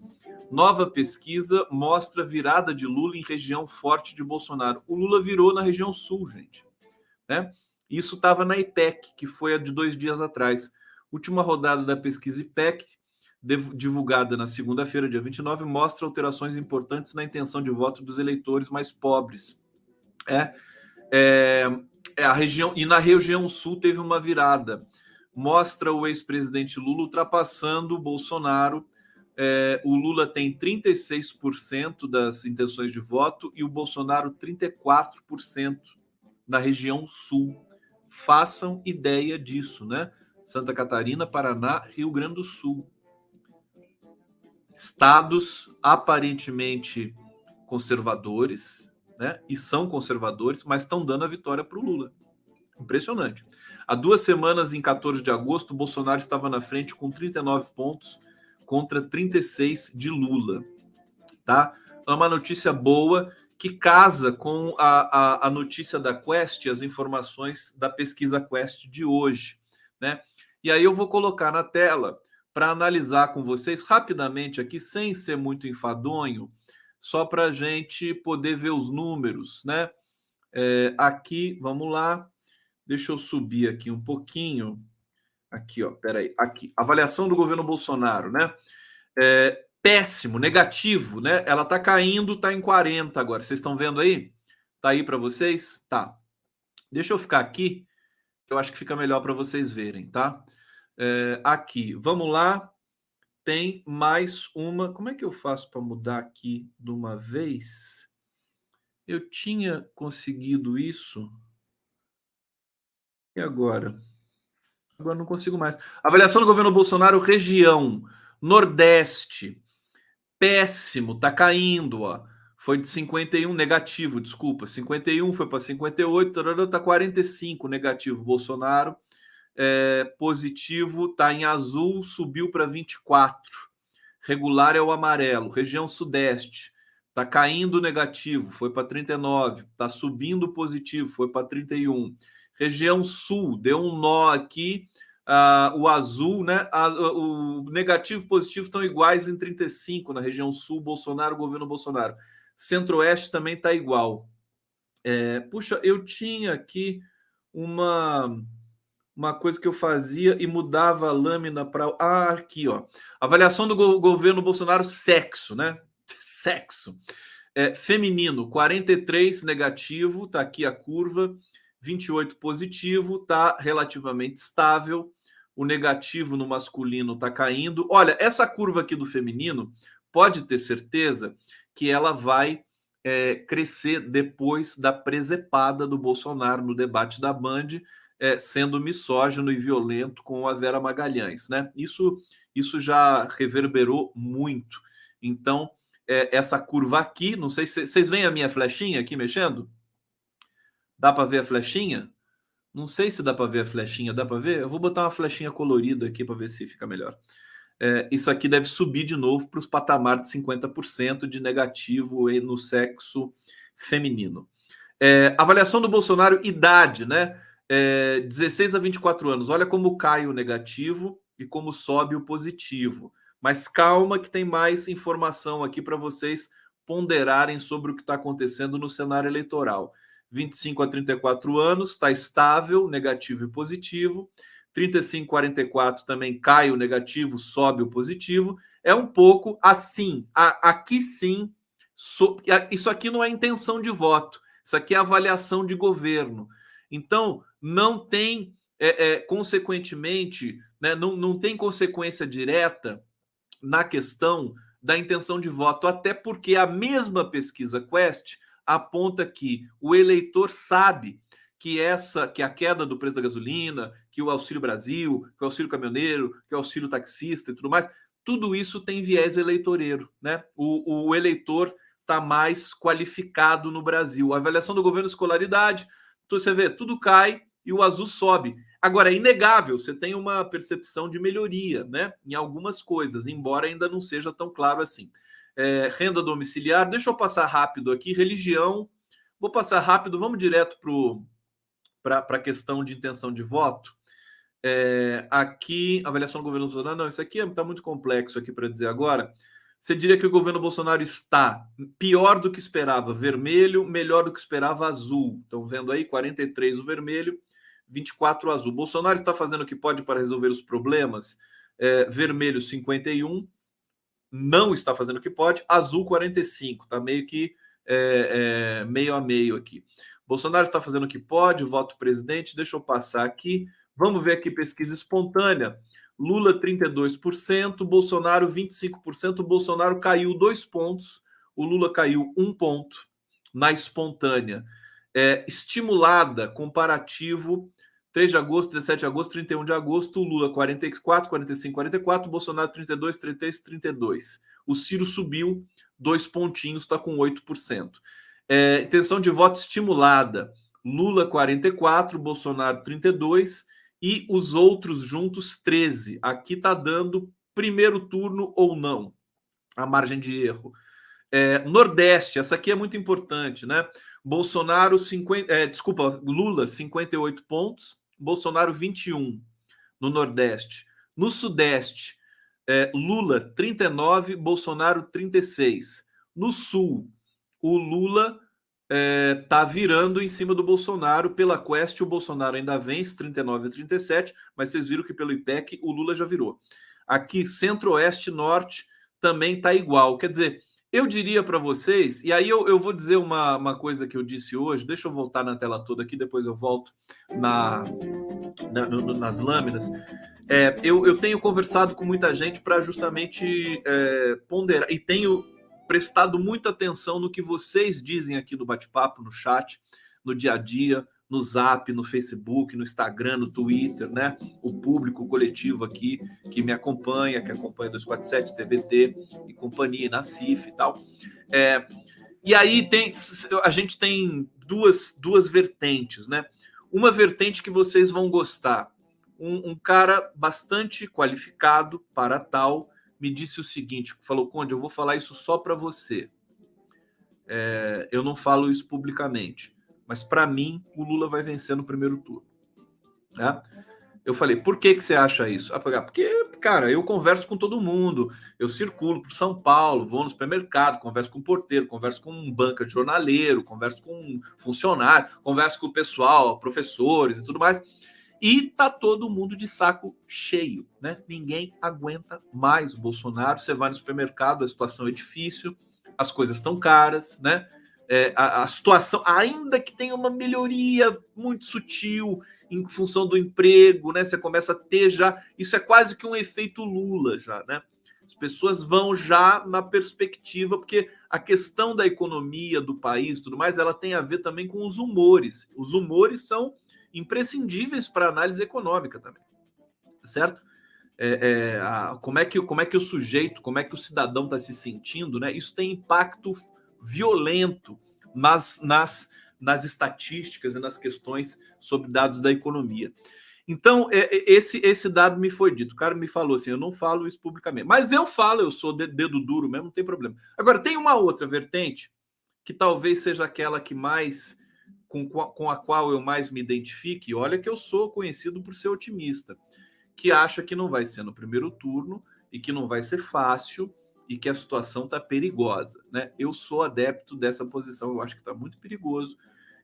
Nova pesquisa mostra virada de Lula em região forte de Bolsonaro. O Lula virou na região sul, gente. Né? Isso estava na IPEC, que foi a de dois dias atrás. Última rodada da pesquisa IPEC, divulgada na segunda-feira, dia 29, mostra alterações importantes na intenção de voto dos eleitores mais pobres. É, é, é a região e na região sul teve uma virada. Mostra o ex-presidente Lula ultrapassando o Bolsonaro é, o Lula tem 36% das intenções de voto e o Bolsonaro 34% na região sul. Façam ideia disso, né? Santa Catarina, Paraná, Rio Grande do Sul. Estados aparentemente conservadores, né? E são conservadores, mas estão dando a vitória para o Lula. Impressionante. Há duas semanas, em 14 de agosto, Bolsonaro estava na frente com 39 pontos contra 36 de Lula. Tá? É uma notícia boa que casa com a, a, a notícia da Quest, as informações da pesquisa Quest de hoje. Né? E aí eu vou colocar na tela para analisar com vocês rapidamente aqui, sem ser muito enfadonho, só para a gente poder ver os números, né? É, aqui, vamos lá, deixa eu subir aqui um pouquinho. Aqui, ó, peraí, aqui. Avaliação do governo Bolsonaro, né? É, péssimo, negativo, né? Ela tá caindo, tá em 40 agora. Vocês estão vendo aí? Tá aí para vocês? Tá. Deixa eu ficar aqui, que eu acho que fica melhor para vocês verem, tá? É, aqui, vamos lá. tem mais uma. Como é que eu faço para mudar aqui de uma vez? Eu tinha conseguido isso. E agora? Agora não consigo mais. Avaliação do governo Bolsonaro, região Nordeste. Péssimo, tá caindo, ó. Foi de 51 negativo, desculpa. 51 foi para 58, tá 45 negativo. Bolsonaro é, positivo tá em azul, subiu para 24. Regular é o amarelo. Região Sudeste tá caindo negativo, foi para 39. Tá subindo positivo, foi para 31. Região Sul, deu um nó aqui. Uh, o azul, né? o negativo e positivo estão iguais em 35 na região sul, Bolsonaro, governo Bolsonaro. Centro-Oeste também está igual. É, puxa, eu tinha aqui uma uma coisa que eu fazia e mudava a lâmina para. Ah, aqui, ó. Avaliação do go governo Bolsonaro, sexo, né? Sexo. É, feminino, 43 negativo, tá aqui a curva. 28 positivo, tá relativamente estável. O negativo no masculino tá caindo. Olha, essa curva aqui do feminino, pode ter certeza que ela vai é, crescer depois da presepada do Bolsonaro no debate da Band, é, sendo misógino e violento com a Vera Magalhães, né? Isso, isso já reverberou muito. Então, é, essa curva aqui, não sei se vocês veem a minha flechinha aqui mexendo. Dá para ver a flechinha? Não sei se dá para ver a flechinha. Dá para ver? Eu vou botar uma flechinha colorida aqui para ver se fica melhor. É, isso aqui deve subir de novo para os patamares de 50% de negativo no sexo feminino. É, avaliação do Bolsonaro, idade, né? É, 16 a 24 anos. Olha como cai o negativo e como sobe o positivo. Mas calma, que tem mais informação aqui para vocês ponderarem sobre o que está acontecendo no cenário eleitoral. 25 a 34 anos, está estável, negativo e positivo. 35 44 também cai o negativo, sobe o positivo. É um pouco assim. A, aqui sim, so, isso aqui não é intenção de voto, isso aqui é avaliação de governo. Então, não tem, é, é, consequentemente, né, não, não tem consequência direta na questão da intenção de voto, até porque a mesma pesquisa Quest aponta que o eleitor sabe que essa, que a queda do preço da gasolina, que o Auxílio Brasil, que o Auxílio Caminhoneiro, que o Auxílio Taxista e tudo mais, tudo isso tem viés eleitoreiro, né? O, o eleitor está mais qualificado no Brasil. A avaliação do governo escolaridade, você vê, tudo cai e o azul sobe. Agora, é inegável, você tem uma percepção de melhoria, né? Em algumas coisas, embora ainda não seja tão claro assim é, renda domiciliar. Deixa eu passar rápido aqui. Religião. Vou passar rápido, vamos direto para a questão de intenção de voto. É, aqui, avaliação do governo Bolsonaro. Não, isso aqui está muito complexo aqui para dizer agora. Você diria que o governo Bolsonaro está pior do que esperava, vermelho, melhor do que esperava, azul. Estão vendo aí, 43 o vermelho, 24 o azul. Bolsonaro está fazendo o que pode para resolver os problemas. É, vermelho, 51, não está fazendo o que pode, azul 45, está meio que é, é, meio a meio aqui. Bolsonaro está fazendo o que pode, voto presidente, deixa eu passar aqui. Vamos ver aqui pesquisa espontânea. Lula 32%, Bolsonaro 25%. Bolsonaro caiu dois pontos, o Lula caiu um ponto na espontânea. É, estimulada, comparativo 3 de agosto, 17 de agosto, 31 de agosto, Lula 44, 45, 44, Bolsonaro 32, 33, 32. O Ciro subiu dois pontinhos, está com 8%. É, intenção de voto estimulada: Lula 44, Bolsonaro 32 e os outros juntos 13. Aqui está dando primeiro turno ou não, a margem de erro. É, Nordeste, essa aqui é muito importante, né? Bolsonaro, 50, é, desculpa, Lula, 58 pontos, Bolsonaro 21 no Nordeste. No Sudeste, é, Lula 39, Bolsonaro 36. No Sul, o Lula é, virando em cima do Bolsonaro. Pela Quest, o Bolsonaro ainda vence 39 a 37, mas vocês viram que pelo IPEC o Lula já virou. Aqui, Centro-Oeste Norte também está igual. Quer dizer, eu diria para vocês, e aí eu, eu vou dizer uma, uma coisa que eu disse hoje, deixa eu voltar na tela toda aqui, depois eu volto na, na no, nas lâminas. É, eu, eu tenho conversado com muita gente para justamente é, ponderar, e tenho prestado muita atenção no que vocês dizem aqui no bate-papo, no chat, no dia a dia, no Zap, no Facebook, no Instagram, no Twitter, né? O público coletivo aqui que me acompanha, que acompanha 247, TVT e companhia, na CIF e tal. É, e aí tem a gente tem duas, duas vertentes, né? Uma vertente que vocês vão gostar. Um, um cara bastante qualificado para tal me disse o seguinte: falou, Conde, eu vou falar isso só para você. É, eu não falo isso publicamente mas para mim o Lula vai vencer no primeiro turno. Né? Eu falei, por que, que você acha isso? Ah, porque, cara, eu converso com todo mundo, eu circulo por São Paulo, vou no supermercado, converso com o porteiro, converso com um banca de jornaleiro, converso com um funcionário, converso com o pessoal, professores e tudo mais. E tá todo mundo de saco cheio, né? Ninguém aguenta mais o Bolsonaro. Você vai no supermercado, a situação é difícil, as coisas estão caras, né? É, a, a, situação, ainda que tenha uma melhoria muito sutil em função do emprego, né? Você começa a ter já. Isso é quase que um efeito Lula já, né? As pessoas vão já na perspectiva, porque a questão da economia do país tudo mais, ela tem a ver também com os humores. Os humores são imprescindíveis para análise econômica também, certo? É, é, a, como, é que, como é que o sujeito, como é que o cidadão está se sentindo, né? Isso tem impacto violento nas, nas, nas estatísticas e nas questões sobre dados da economia. Então, é, é, esse, esse dado me foi dito. O cara me falou assim: eu não falo isso publicamente. Mas eu falo, eu sou dedo duro mesmo, não tem problema. Agora, tem uma outra vertente, que talvez seja aquela que mais. Com, com a qual eu mais me identifique. Olha que eu sou conhecido por ser otimista, que acha que não vai ser no primeiro turno e que não vai ser fácil e que a situação está perigosa. Né? Eu sou adepto dessa posição, eu acho que está muito perigoso.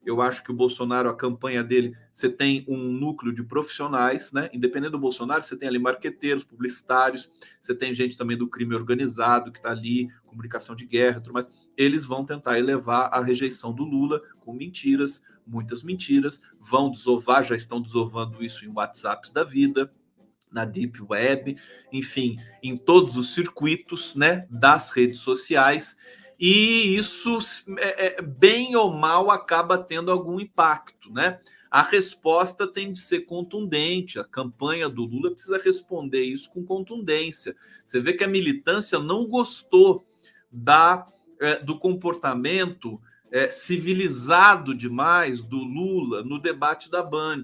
Eu acho que o Bolsonaro, a campanha dele, você tem um núcleo de profissionais, né? Independente do Bolsonaro, você tem ali marqueteiros, publicitários, você tem gente também do crime organizado que está ali, comunicação de guerra, tudo mais. Eles vão tentar elevar a rejeição do Lula com mentiras, muitas mentiras, vão desovar, já estão desovando isso em WhatsApps da vida, na Deep Web, enfim, em todos os circuitos né, das redes sociais, e isso, é, é, bem ou mal, acaba tendo algum impacto. Né? A resposta tem de ser contundente, a campanha do Lula precisa responder isso com contundência. Você vê que a militância não gostou da, é, do comportamento é, civilizado demais do Lula no debate da Band.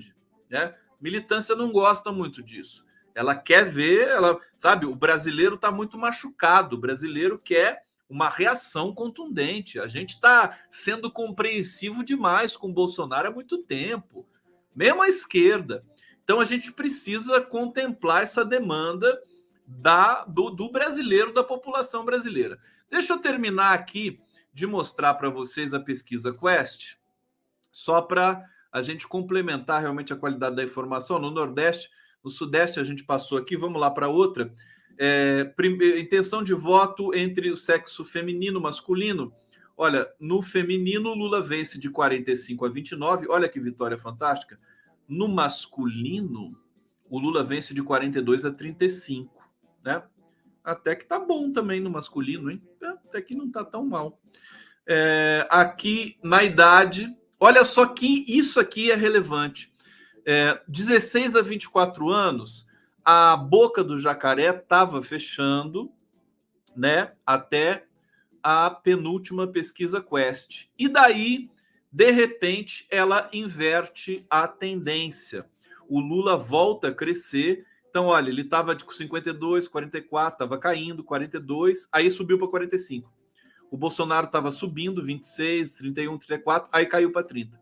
Né? Militância não gosta muito disso. Ela quer ver, ela sabe, o brasileiro está muito machucado, o brasileiro quer uma reação contundente. A gente está sendo compreensivo demais com Bolsonaro há muito tempo, mesmo a esquerda. Então a gente precisa contemplar essa demanda da, do, do brasileiro, da população brasileira. Deixa eu terminar aqui de mostrar para vocês a pesquisa Quest, só para a gente complementar realmente a qualidade da informação. No Nordeste, no Sudeste a gente passou aqui, vamos lá para outra. É, intenção de voto entre o sexo feminino e masculino. Olha, no feminino, Lula vence de 45 a 29. Olha que vitória fantástica. No masculino, o Lula vence de 42 a 35, né? Até que tá bom também no masculino, hein? Até que não tá tão mal. É, aqui na idade, olha só que isso aqui é relevante. É, 16 a 24 anos, a boca do jacaré estava fechando, né? Até a penúltima pesquisa Quest. E daí, de repente, ela inverte a tendência. O Lula volta a crescer. Então, olha, ele estava com 52, 44, estava caindo, 42, aí subiu para 45. O Bolsonaro estava subindo, 26, 31, 34, aí caiu para 30.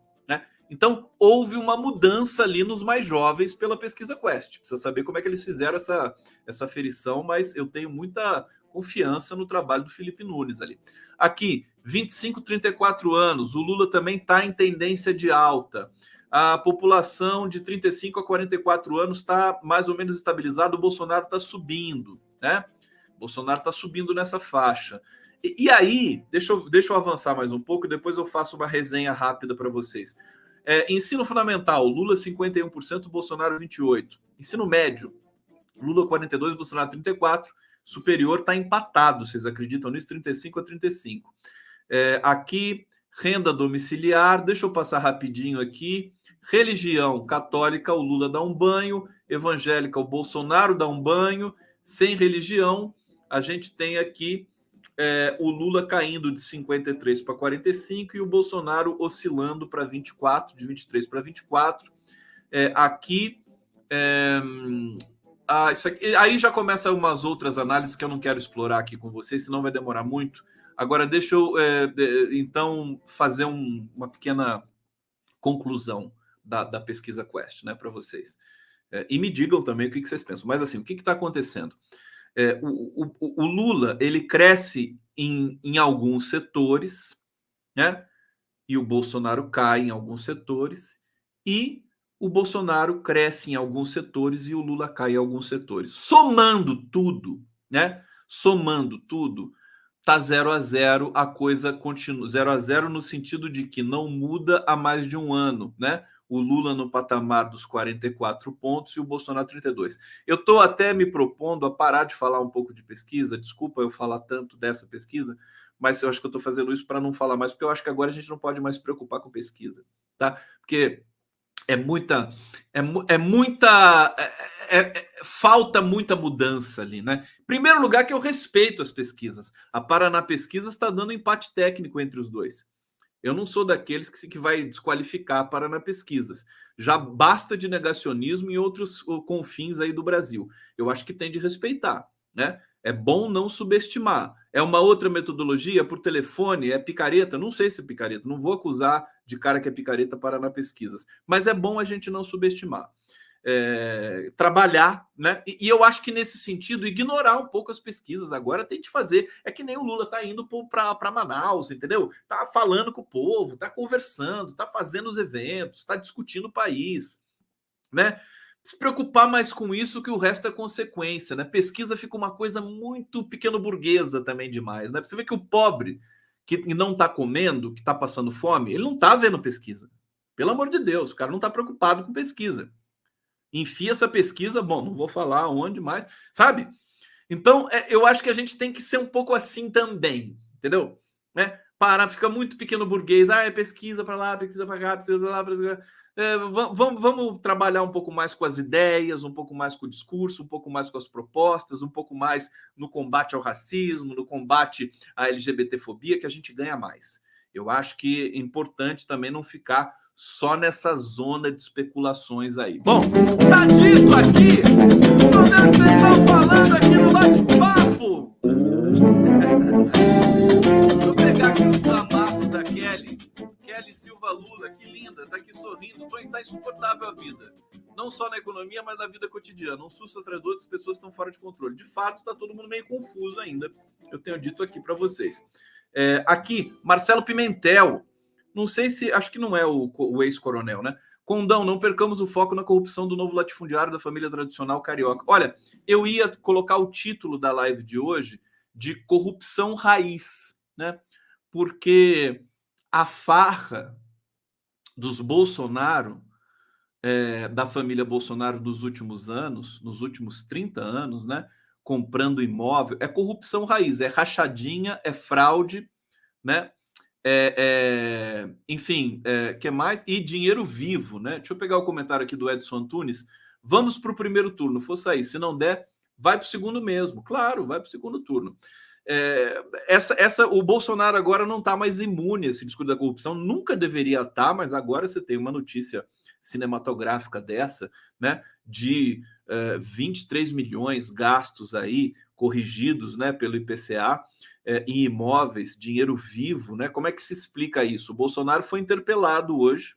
Então, houve uma mudança ali nos mais jovens pela pesquisa Quest. Precisa saber como é que eles fizeram essa, essa ferição, mas eu tenho muita confiança no trabalho do Felipe Nunes ali. Aqui, 25, 34 anos, o Lula também está em tendência de alta. A população de 35 a 44 anos está mais ou menos estabilizada, o Bolsonaro está subindo, né? Bolsonaro está subindo nessa faixa. e, e, aí, deixa eu, deixa eu avançar mais um pouco depois eu faço uma resenha rápida para vocês. É, ensino fundamental, Lula 51%, Bolsonaro 28%. Ensino médio, Lula 42%, Bolsonaro 34%. Superior está empatado, vocês acreditam nisso? 35 a 35. É, aqui, renda domiciliar, deixa eu passar rapidinho aqui. Religião católica, o Lula dá um banho. Evangélica, o Bolsonaro dá um banho. Sem religião, a gente tem aqui é, o Lula caindo de 53 para 45 e o Bolsonaro oscilando para 24, de 23 para 24. É, aqui, é, ah, aqui, aí já começa umas outras análises que eu não quero explorar aqui com vocês, senão vai demorar muito. Agora, deixa eu é, então fazer um, uma pequena conclusão da, da pesquisa Quest né, para vocês. É, e me digam também o que, que vocês pensam. Mas assim, o que está acontecendo? É, o, o, o, Lula ele cresce em, em alguns setores, né? E o Bolsonaro cai em alguns setores, e o Bolsonaro cresce em alguns setores e o Lula cai em alguns setores. Somando tudo, né? Somando tudo, tá 0 a 0, a coisa continua 0 a 0 no sentido de que não muda há mais de um ano, né? O Lula no patamar dos 44 pontos e o Bolsonaro 32. Eu estou até me propondo a parar de falar um pouco de pesquisa, desculpa eu falar tanto dessa pesquisa, mas eu acho que eu estou fazendo isso para não falar mais, porque eu acho que agora a gente não pode mais se preocupar com pesquisa, tá? Porque é muita, é, é muita, é, é, é, falta muita mudança ali, né? Primeiro lugar, que eu respeito as pesquisas. A Paraná Pesquisas está dando empate técnico entre os dois. Eu não sou daqueles que, que vai desqualificar para na pesquisas. Já basta de negacionismo em outros confins aí do Brasil. Eu acho que tem de respeitar, né? É bom não subestimar. É uma outra metodologia por telefone, é picareta? Não sei se é picareta, não vou acusar de cara que é picareta para na pesquisas, mas é bom a gente não subestimar é, trabalhar, né? E, e, eu acho que nesse sentido, ignorar um pouco as pesquisas agora tem de fazer. É que nem o Lula tá indo para Manaus, entendeu? Tá falando com o povo, tá conversando, tá fazendo os eventos, tá discutindo o país, né? Se preocupar mais com isso que o resto é consequência, né? Pesquisa fica uma coisa muito pequeno burguesa também demais, né? Você vê que o pobre que não tá comendo, que tá passando fome, ele não tá vendo pesquisa. Pelo amor de Deus, o cara não tá preocupado com pesquisa enfia essa pesquisa, bom, não vou falar onde mais, sabe? Então, é, eu acho que a gente tem que ser um pouco assim também, entendeu? Né? Para, fica muito pequeno burguês, ah, é pesquisa para lá, pesquisa para cá, pesquisa lá, pesquisa... É, vamos, vamos trabalhar um pouco mais com as ideias, um pouco mais com o discurso, um pouco mais com as propostas, um pouco mais no combate ao racismo, no combate à LGBTfobia, que a gente ganha mais. Eu acho que é importante também não ficar só nessa zona de especulações aí. Bom, tá dito aqui, o que vocês estão falando aqui no bate-papo. Deixa eu pegar aqui os amassos da Kelly. Kelly Silva Lula, que linda, tá aqui sorrindo, tá insuportável a vida. Não só na economia, mas na vida cotidiana. Um susto atrás do outro, as pessoas estão fora de controle. De fato, tá todo mundo meio confuso ainda. Eu tenho dito aqui para vocês. É, aqui, Marcelo Pimentel, não sei se. Acho que não é o, o ex-coronel, né? Condão, não percamos o foco na corrupção do novo latifundiário da família tradicional carioca. Olha, eu ia colocar o título da live de hoje de corrupção raiz, né? Porque a farra dos Bolsonaro, é, da família Bolsonaro nos últimos anos, nos últimos 30 anos, né? Comprando imóvel, é corrupção raiz, é rachadinha, é fraude, né? É, é, enfim, é, que mais? E dinheiro vivo, né? Deixa eu pegar o comentário aqui do Edson Antunes. Vamos para o primeiro turno, for sair. Se não der, vai para o segundo mesmo. Claro, vai para o segundo turno. É, essa, essa, o Bolsonaro agora não está mais imune a esse discurso da corrupção, nunca deveria estar, tá, mas agora você tem uma notícia cinematográfica dessa, né? De é, 23 milhões gastos aí, corrigidos né, pelo IPCA é, em imóveis, dinheiro vivo, né? Como é que se explica isso? O Bolsonaro foi interpelado hoje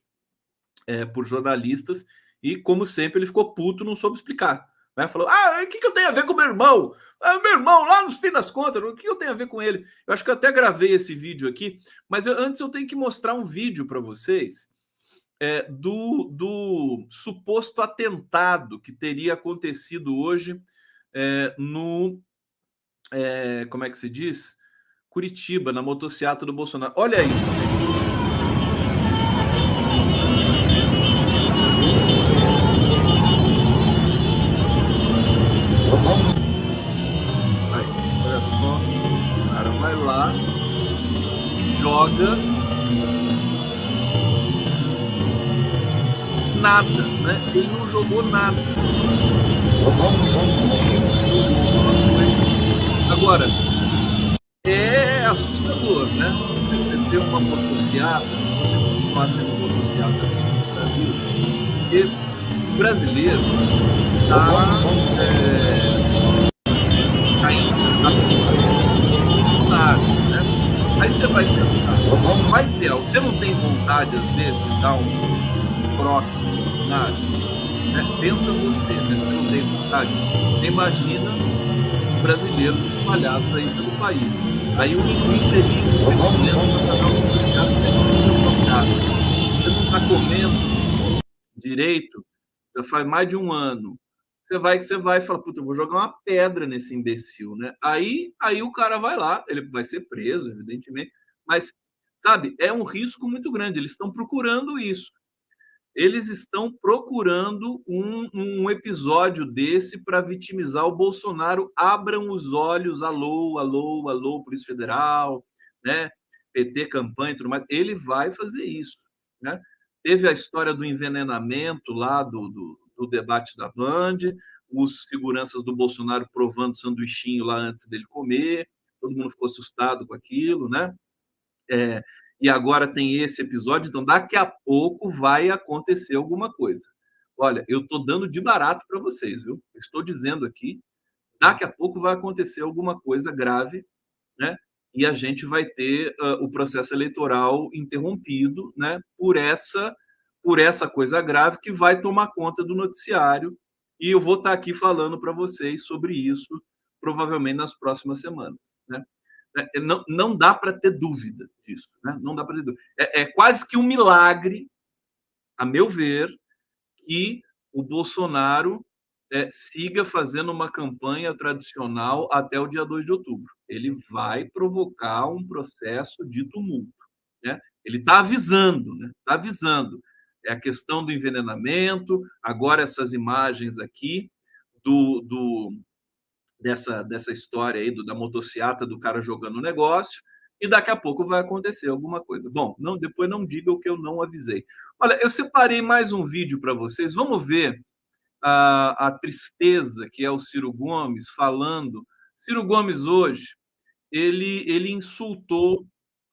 é, por jornalistas e, como sempre, ele ficou puto, não soube explicar. Né? Falou: Ah, o que, que eu tenho a ver com meu irmão? Ah, meu irmão, lá no fim das contas, o que eu tenho a ver com ele? Eu acho que eu até gravei esse vídeo aqui, mas eu, antes eu tenho que mostrar um vídeo para vocês é, do, do suposto atentado que teria acontecido hoje é, no. É, como é que se diz? Curitiba, na motociata do Bolsonaro. Olha isso. Joga nada, né? Ele não jogou nada. Agora, é assustador, né? Você ter uma motociata, você continuar tendo motociata assim no Brasil, porque o brasileiro está é, caindo assim, assim, nada, né? Aí você vai pensar, vai ter algo. Você não tem vontade, às vezes, de dar um no Bolsonaro? Né? Pensa você, né? Você não tem vontade? Imagina os brasileiros espalhados aí pelo país. Aí o infeliz, o comunicado Você não está comendo direito, já faz mais de um ano. Você vai, você vai e fala, puta, eu vou jogar uma pedra nesse imbecil, né? Aí, aí o cara vai lá, ele vai ser preso, evidentemente, mas, sabe, é um risco muito grande. Eles estão procurando isso. Eles estão procurando um, um episódio desse para vitimizar o Bolsonaro. Abram os olhos, alô, alô, alô, Polícia Federal, né? PT, campanha e tudo mais. Ele vai fazer isso, né? Teve a história do envenenamento lá do, do, do debate da Band, os seguranças do Bolsonaro provando sanduichinho lá antes dele comer, todo mundo ficou assustado com aquilo, né? É, e agora tem esse episódio, então daqui a pouco vai acontecer alguma coisa. Olha, eu estou dando de barato para vocês, viu? Estou dizendo aqui, daqui a pouco vai acontecer alguma coisa grave, né? E a gente vai ter uh, o processo eleitoral interrompido, né? Por essa por essa coisa grave que vai tomar conta do noticiário. E eu vou estar aqui falando para vocês sobre isso, provavelmente nas próximas semanas. Né? É, não, não dá para ter dúvida disso. Né? Não dá para ter dúvida. É, é quase que um milagre, a meu ver, que o Bolsonaro é, siga fazendo uma campanha tradicional até o dia 2 de outubro. Ele vai provocar um processo de tumulto. Né? Ele está avisando, está né? Tá avisando é a questão do envenenamento, agora essas imagens aqui do, do dessa, dessa história aí do, da motociata do cara jogando o negócio, e daqui a pouco vai acontecer alguma coisa. Bom, não, depois não diga o que eu não avisei. Olha, eu separei mais um vídeo para vocês. Vamos ver a, a tristeza que é o Ciro Gomes falando. Ciro Gomes hoje ele, ele insultou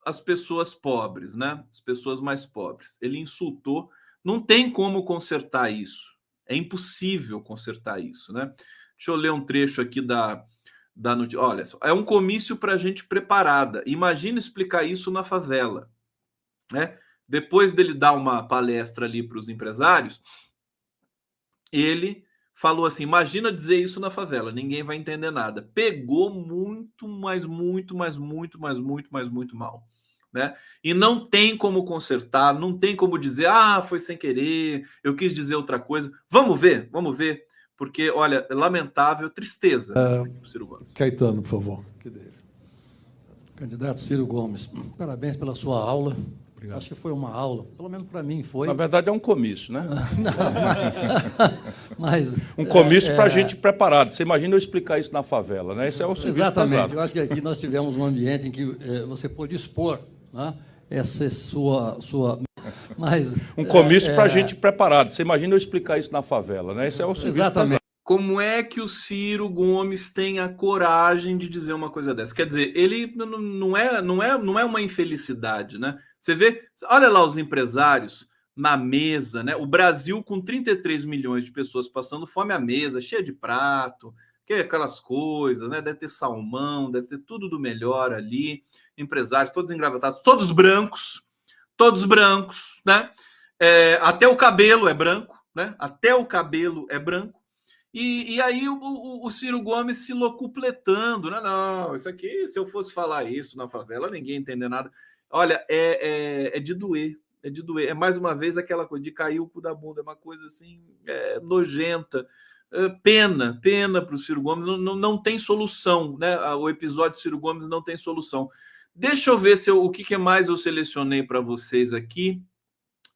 as pessoas pobres, né? As pessoas mais pobres. Ele insultou não tem como consertar isso. É impossível consertar isso, né? Deixa eu ler um trecho aqui da, da notícia. Olha, é um comício para gente preparada. Imagina explicar isso na favela, né? Depois dele dar uma palestra ali para os empresários, ele falou assim: imagina dizer isso na favela, ninguém vai entender nada. Pegou muito, mais, muito, mais, muito, mais, muito, mais, muito mal né? E não tem como consertar, não tem como dizer, ah, foi sem querer, eu quis dizer outra coisa. Vamos ver, vamos ver, porque, olha, é lamentável, tristeza. Uh, Ciro Gomes. Caetano, por favor. Que dele. Candidato Ciro Gomes, parabéns pela sua aula. Obrigado. Acho que foi uma aula, pelo menos para mim foi. Na verdade é um comício, né? Não, mas, mas, um comício é, para a gente preparado. Você imagina eu explicar isso na favela, né? Esse é o serviço Exatamente. Pesado. Eu acho que aqui nós tivemos um ambiente em que é, você pôde expor né? essa é sua, sua. Mas, um comício é, para a gente preparado. Você imagina eu explicar isso na favela, né? Esse é o serviço Exatamente. Como é que o Ciro Gomes tem a coragem de dizer uma coisa dessa? Quer dizer, ele não é, não é, não é uma infelicidade, né? Você vê, olha lá os empresários na mesa, né? O Brasil com 33 milhões de pessoas passando fome à mesa, cheia de prato, que é aquelas coisas, né? Deve ter salmão, deve ter tudo do melhor ali. Empresários, todos engravatados, todos brancos, todos brancos, né? É, até o cabelo é branco, né? Até o cabelo é branco. E, e aí o, o, o, Ciro Gomes se locupletando, né? Não, isso aqui, se eu fosse falar isso na favela, ninguém entender nada. Olha, é, é, é de doer, é de doer. É mais uma vez aquela coisa de cair o cu da bunda, é uma coisa assim é, nojenta. Eh, pena, pena para o Ciro Gomes, não, não, não, tem solução, né? O episódio Ciro Gomes não tem solução. Deixa eu ver se eu, o que, que mais eu selecionei para vocês aqui.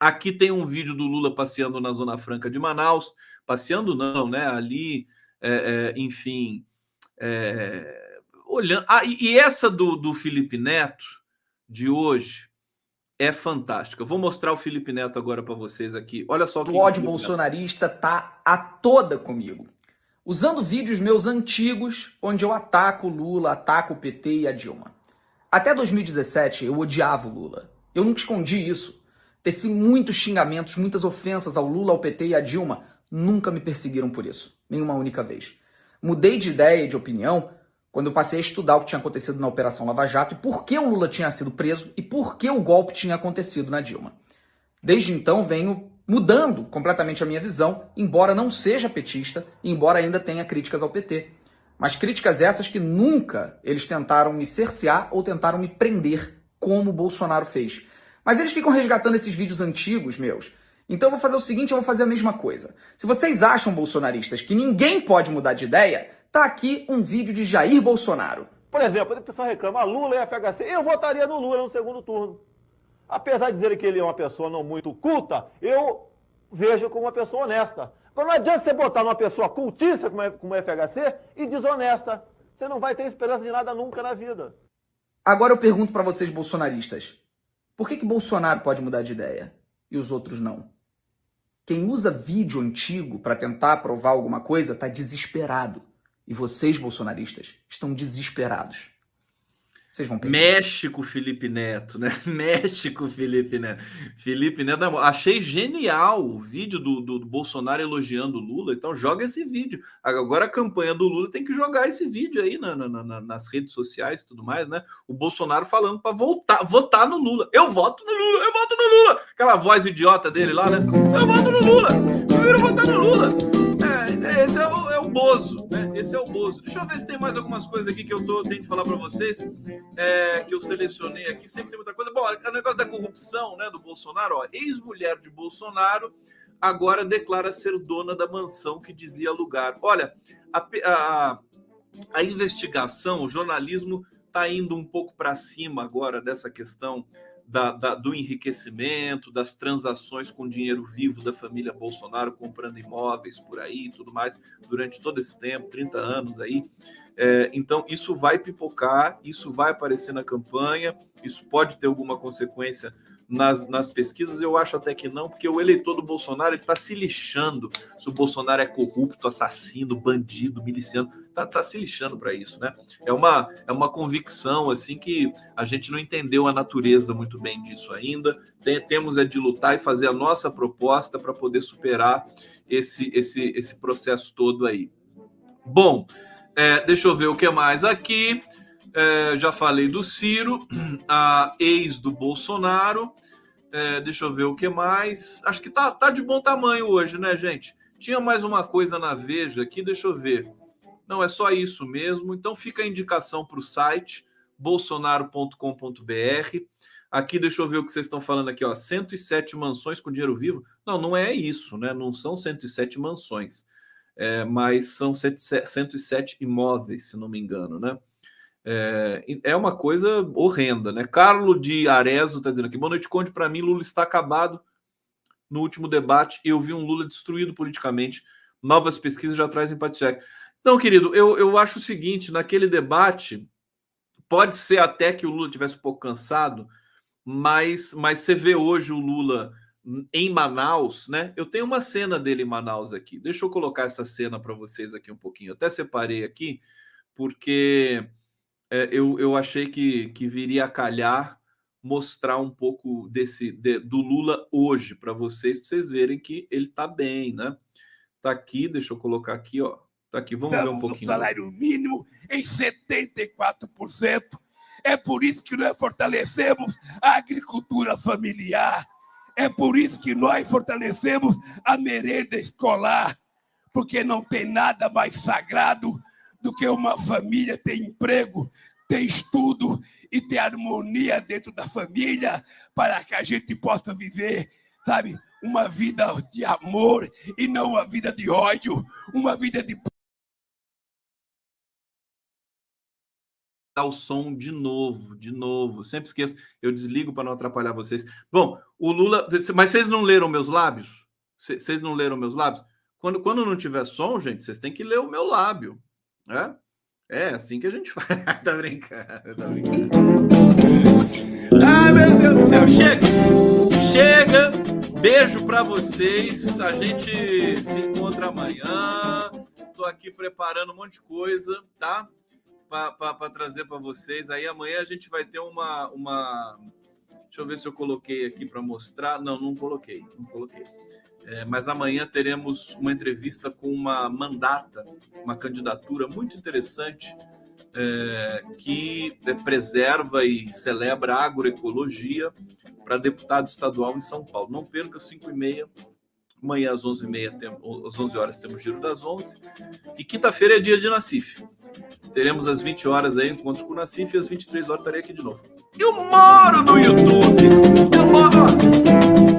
Aqui tem um vídeo do Lula passeando na Zona Franca de Manaus. Passeando não, né? Ali, é, é, enfim, é, olhando. Ah, e, e, essa do, do Felipe Neto de hoje é fantástica. Eu vou mostrar o Felipe Neto agora para vocês aqui. Olha só o ódio bolsonarista tá a toda comigo. Usando vídeos meus antigos, onde eu ataco o Lula, ataco o PT e a Dilma. Até 2017 eu odiava o Lula. Eu nunca escondi isso. Teci muitos xingamentos, muitas ofensas ao Lula, ao PT e à Dilma. Nunca me perseguiram por isso. Nenhuma única vez. Mudei de ideia e de opinião quando eu passei a estudar o que tinha acontecido na Operação Lava Jato e por que o Lula tinha sido preso e por que o golpe tinha acontecido na Dilma. Desde então venho mudando completamente a minha visão, embora não seja petista embora ainda tenha críticas ao PT. Mas críticas essas que nunca eles tentaram me cercear ou tentaram me prender, como o Bolsonaro fez. Mas eles ficam resgatando esses vídeos antigos meus. Então eu vou fazer o seguinte, eu vou fazer a mesma coisa. Se vocês acham, bolsonaristas, que ninguém pode mudar de ideia, tá aqui um vídeo de Jair Bolsonaro. Por exemplo, a pessoa reclama, Lula e FHC, eu votaria no Lula no segundo turno. Apesar de dizer que ele é uma pessoa não muito culta, eu vejo como uma pessoa honesta. Agora não adianta você botar uma pessoa cultista como o FHC e desonesta. Você não vai ter esperança de nada nunca na vida. Agora eu pergunto para vocês bolsonaristas. Por que, que Bolsonaro pode mudar de ideia e os outros não? Quem usa vídeo antigo para tentar provar alguma coisa está desesperado. E vocês, bolsonaristas, estão desesperados. Vocês vão perder. Mexe com o Felipe Neto, né? Mexe com o Felipe Neto. Felipe Neto, achei genial o vídeo do, do, do, Bolsonaro elogiando o Lula. Então, joga esse vídeo. Agora, a campanha do Lula tem que jogar esse vídeo aí na, na, na, nas redes sociais e tudo mais, né? O Bolsonaro falando para voltar, votar no Lula. Eu voto no Lula, eu voto no Lula. Aquela voz idiota dele lá, né? Eu voto no Lula. Eu quero votar no Lula. É, esse é o, é o Bozo, né? Esse é o Bozo. Deixa eu ver se tem mais algumas coisas aqui que eu tô tentando falar para vocês, é, que eu selecionei aqui. Sempre tem muita coisa. Bom, o negócio da corrupção, né, do Bolsonaro, ó. Ex-mulher de Bolsonaro agora declara ser dona da mansão que dizia lugar. Olha, a, a, a investigação, o jornalismo está indo um pouco para cima agora dessa questão da, da, do enriquecimento, das transações com dinheiro vivo da família Bolsonaro, comprando imóveis por aí e tudo mais, durante todo esse tempo 30 anos aí. É, então, isso vai pipocar, isso vai aparecer na campanha, isso pode ter alguma consequência nas, nas pesquisas, eu acho até que não, porque o eleitor do Bolsonaro está se lixando se o Bolsonaro é corrupto, assassino, bandido, miliciano, está tá se lixando para isso, né? É uma, é uma convicção assim que a gente não entendeu a natureza muito bem disso ainda. Tem, temos é de lutar e fazer a nossa proposta para poder superar esse, esse, esse processo todo aí. Bom, é, deixa eu ver o que mais aqui. É, já falei do Ciro, a ex do Bolsonaro. É, deixa eu ver o que mais. Acho que tá, tá de bom tamanho hoje, né, gente? Tinha mais uma coisa na Veja aqui, deixa eu ver. Não, é só isso mesmo. Então fica a indicação para o site bolsonaro.com.br. Aqui, deixa eu ver o que vocês estão falando aqui, ó. 107 mansões com dinheiro vivo. Não, não é isso, né? Não são 107 mansões, é, mas são 107 imóveis, se não me engano, né? É, é uma coisa horrenda, né? Carlo de Arezo está dizendo aqui: boa noite, Conde. Para mim, Lula está acabado. No último debate, eu vi um Lula destruído politicamente. Novas pesquisas já trazem empate Não, querido, eu, eu acho o seguinte: naquele debate, pode ser até que o Lula tivesse um pouco cansado, mas, mas você vê hoje o Lula em Manaus, né? Eu tenho uma cena dele em Manaus aqui. Deixa eu colocar essa cena para vocês aqui um pouquinho. Eu até separei aqui, porque é, eu, eu achei que, que viria a calhar mostrar um pouco desse de, do Lula hoje para vocês, para vocês verem que ele está bem, né? Tá aqui, deixa eu colocar aqui, ó. Tá aqui, vamos Estamos ver um pouquinho. salário mínimo em 74%. É por isso que nós fortalecemos a agricultura familiar. É por isso que nós fortalecemos a merenda escolar, porque não tem nada mais sagrado do que uma família ter emprego, ter estudo e ter harmonia dentro da família para que a gente possa viver, sabe, uma vida de amor e não uma vida de ódio, uma vida de tá o som de novo, de novo. Sempre esqueço, eu desligo para não atrapalhar vocês. Bom, o Lula. Mas vocês não leram meus lábios? Vocês não leram meus lábios? Quando, quando não tiver som, gente, vocês têm que ler o meu lábio. É, é assim que a gente faz. tá brincando, tá brincando. Ai, meu Deus do céu. Chega! Chega! Beijo para vocês. A gente se encontra amanhã. Tô aqui preparando um monte de coisa, tá? Para trazer para vocês. Aí amanhã a gente vai ter uma, uma. Deixa eu ver se eu coloquei aqui para mostrar. Não, não coloquei. Não coloquei. É, mas amanhã teremos uma entrevista com uma mandata, uma candidatura muito interessante é, que preserva e celebra a agroecologia para deputado estadual em São Paulo. Não perca, 5 e meia. Amanhã às 11 h tem, às 11 horas temos Giro das 11. E quinta-feira é dia de Nacif. Teremos às 20 horas aí encontro com o Nacif e às 23 horas estarei aqui de novo. Eu moro no YouTube! Eu moro...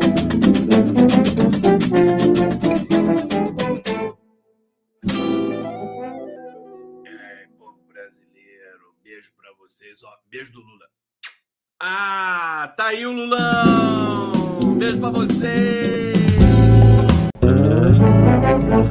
beijo para vocês. Ó, beijo do Lula. Ah, tá aí o Lulão! Beijo para vocês! No.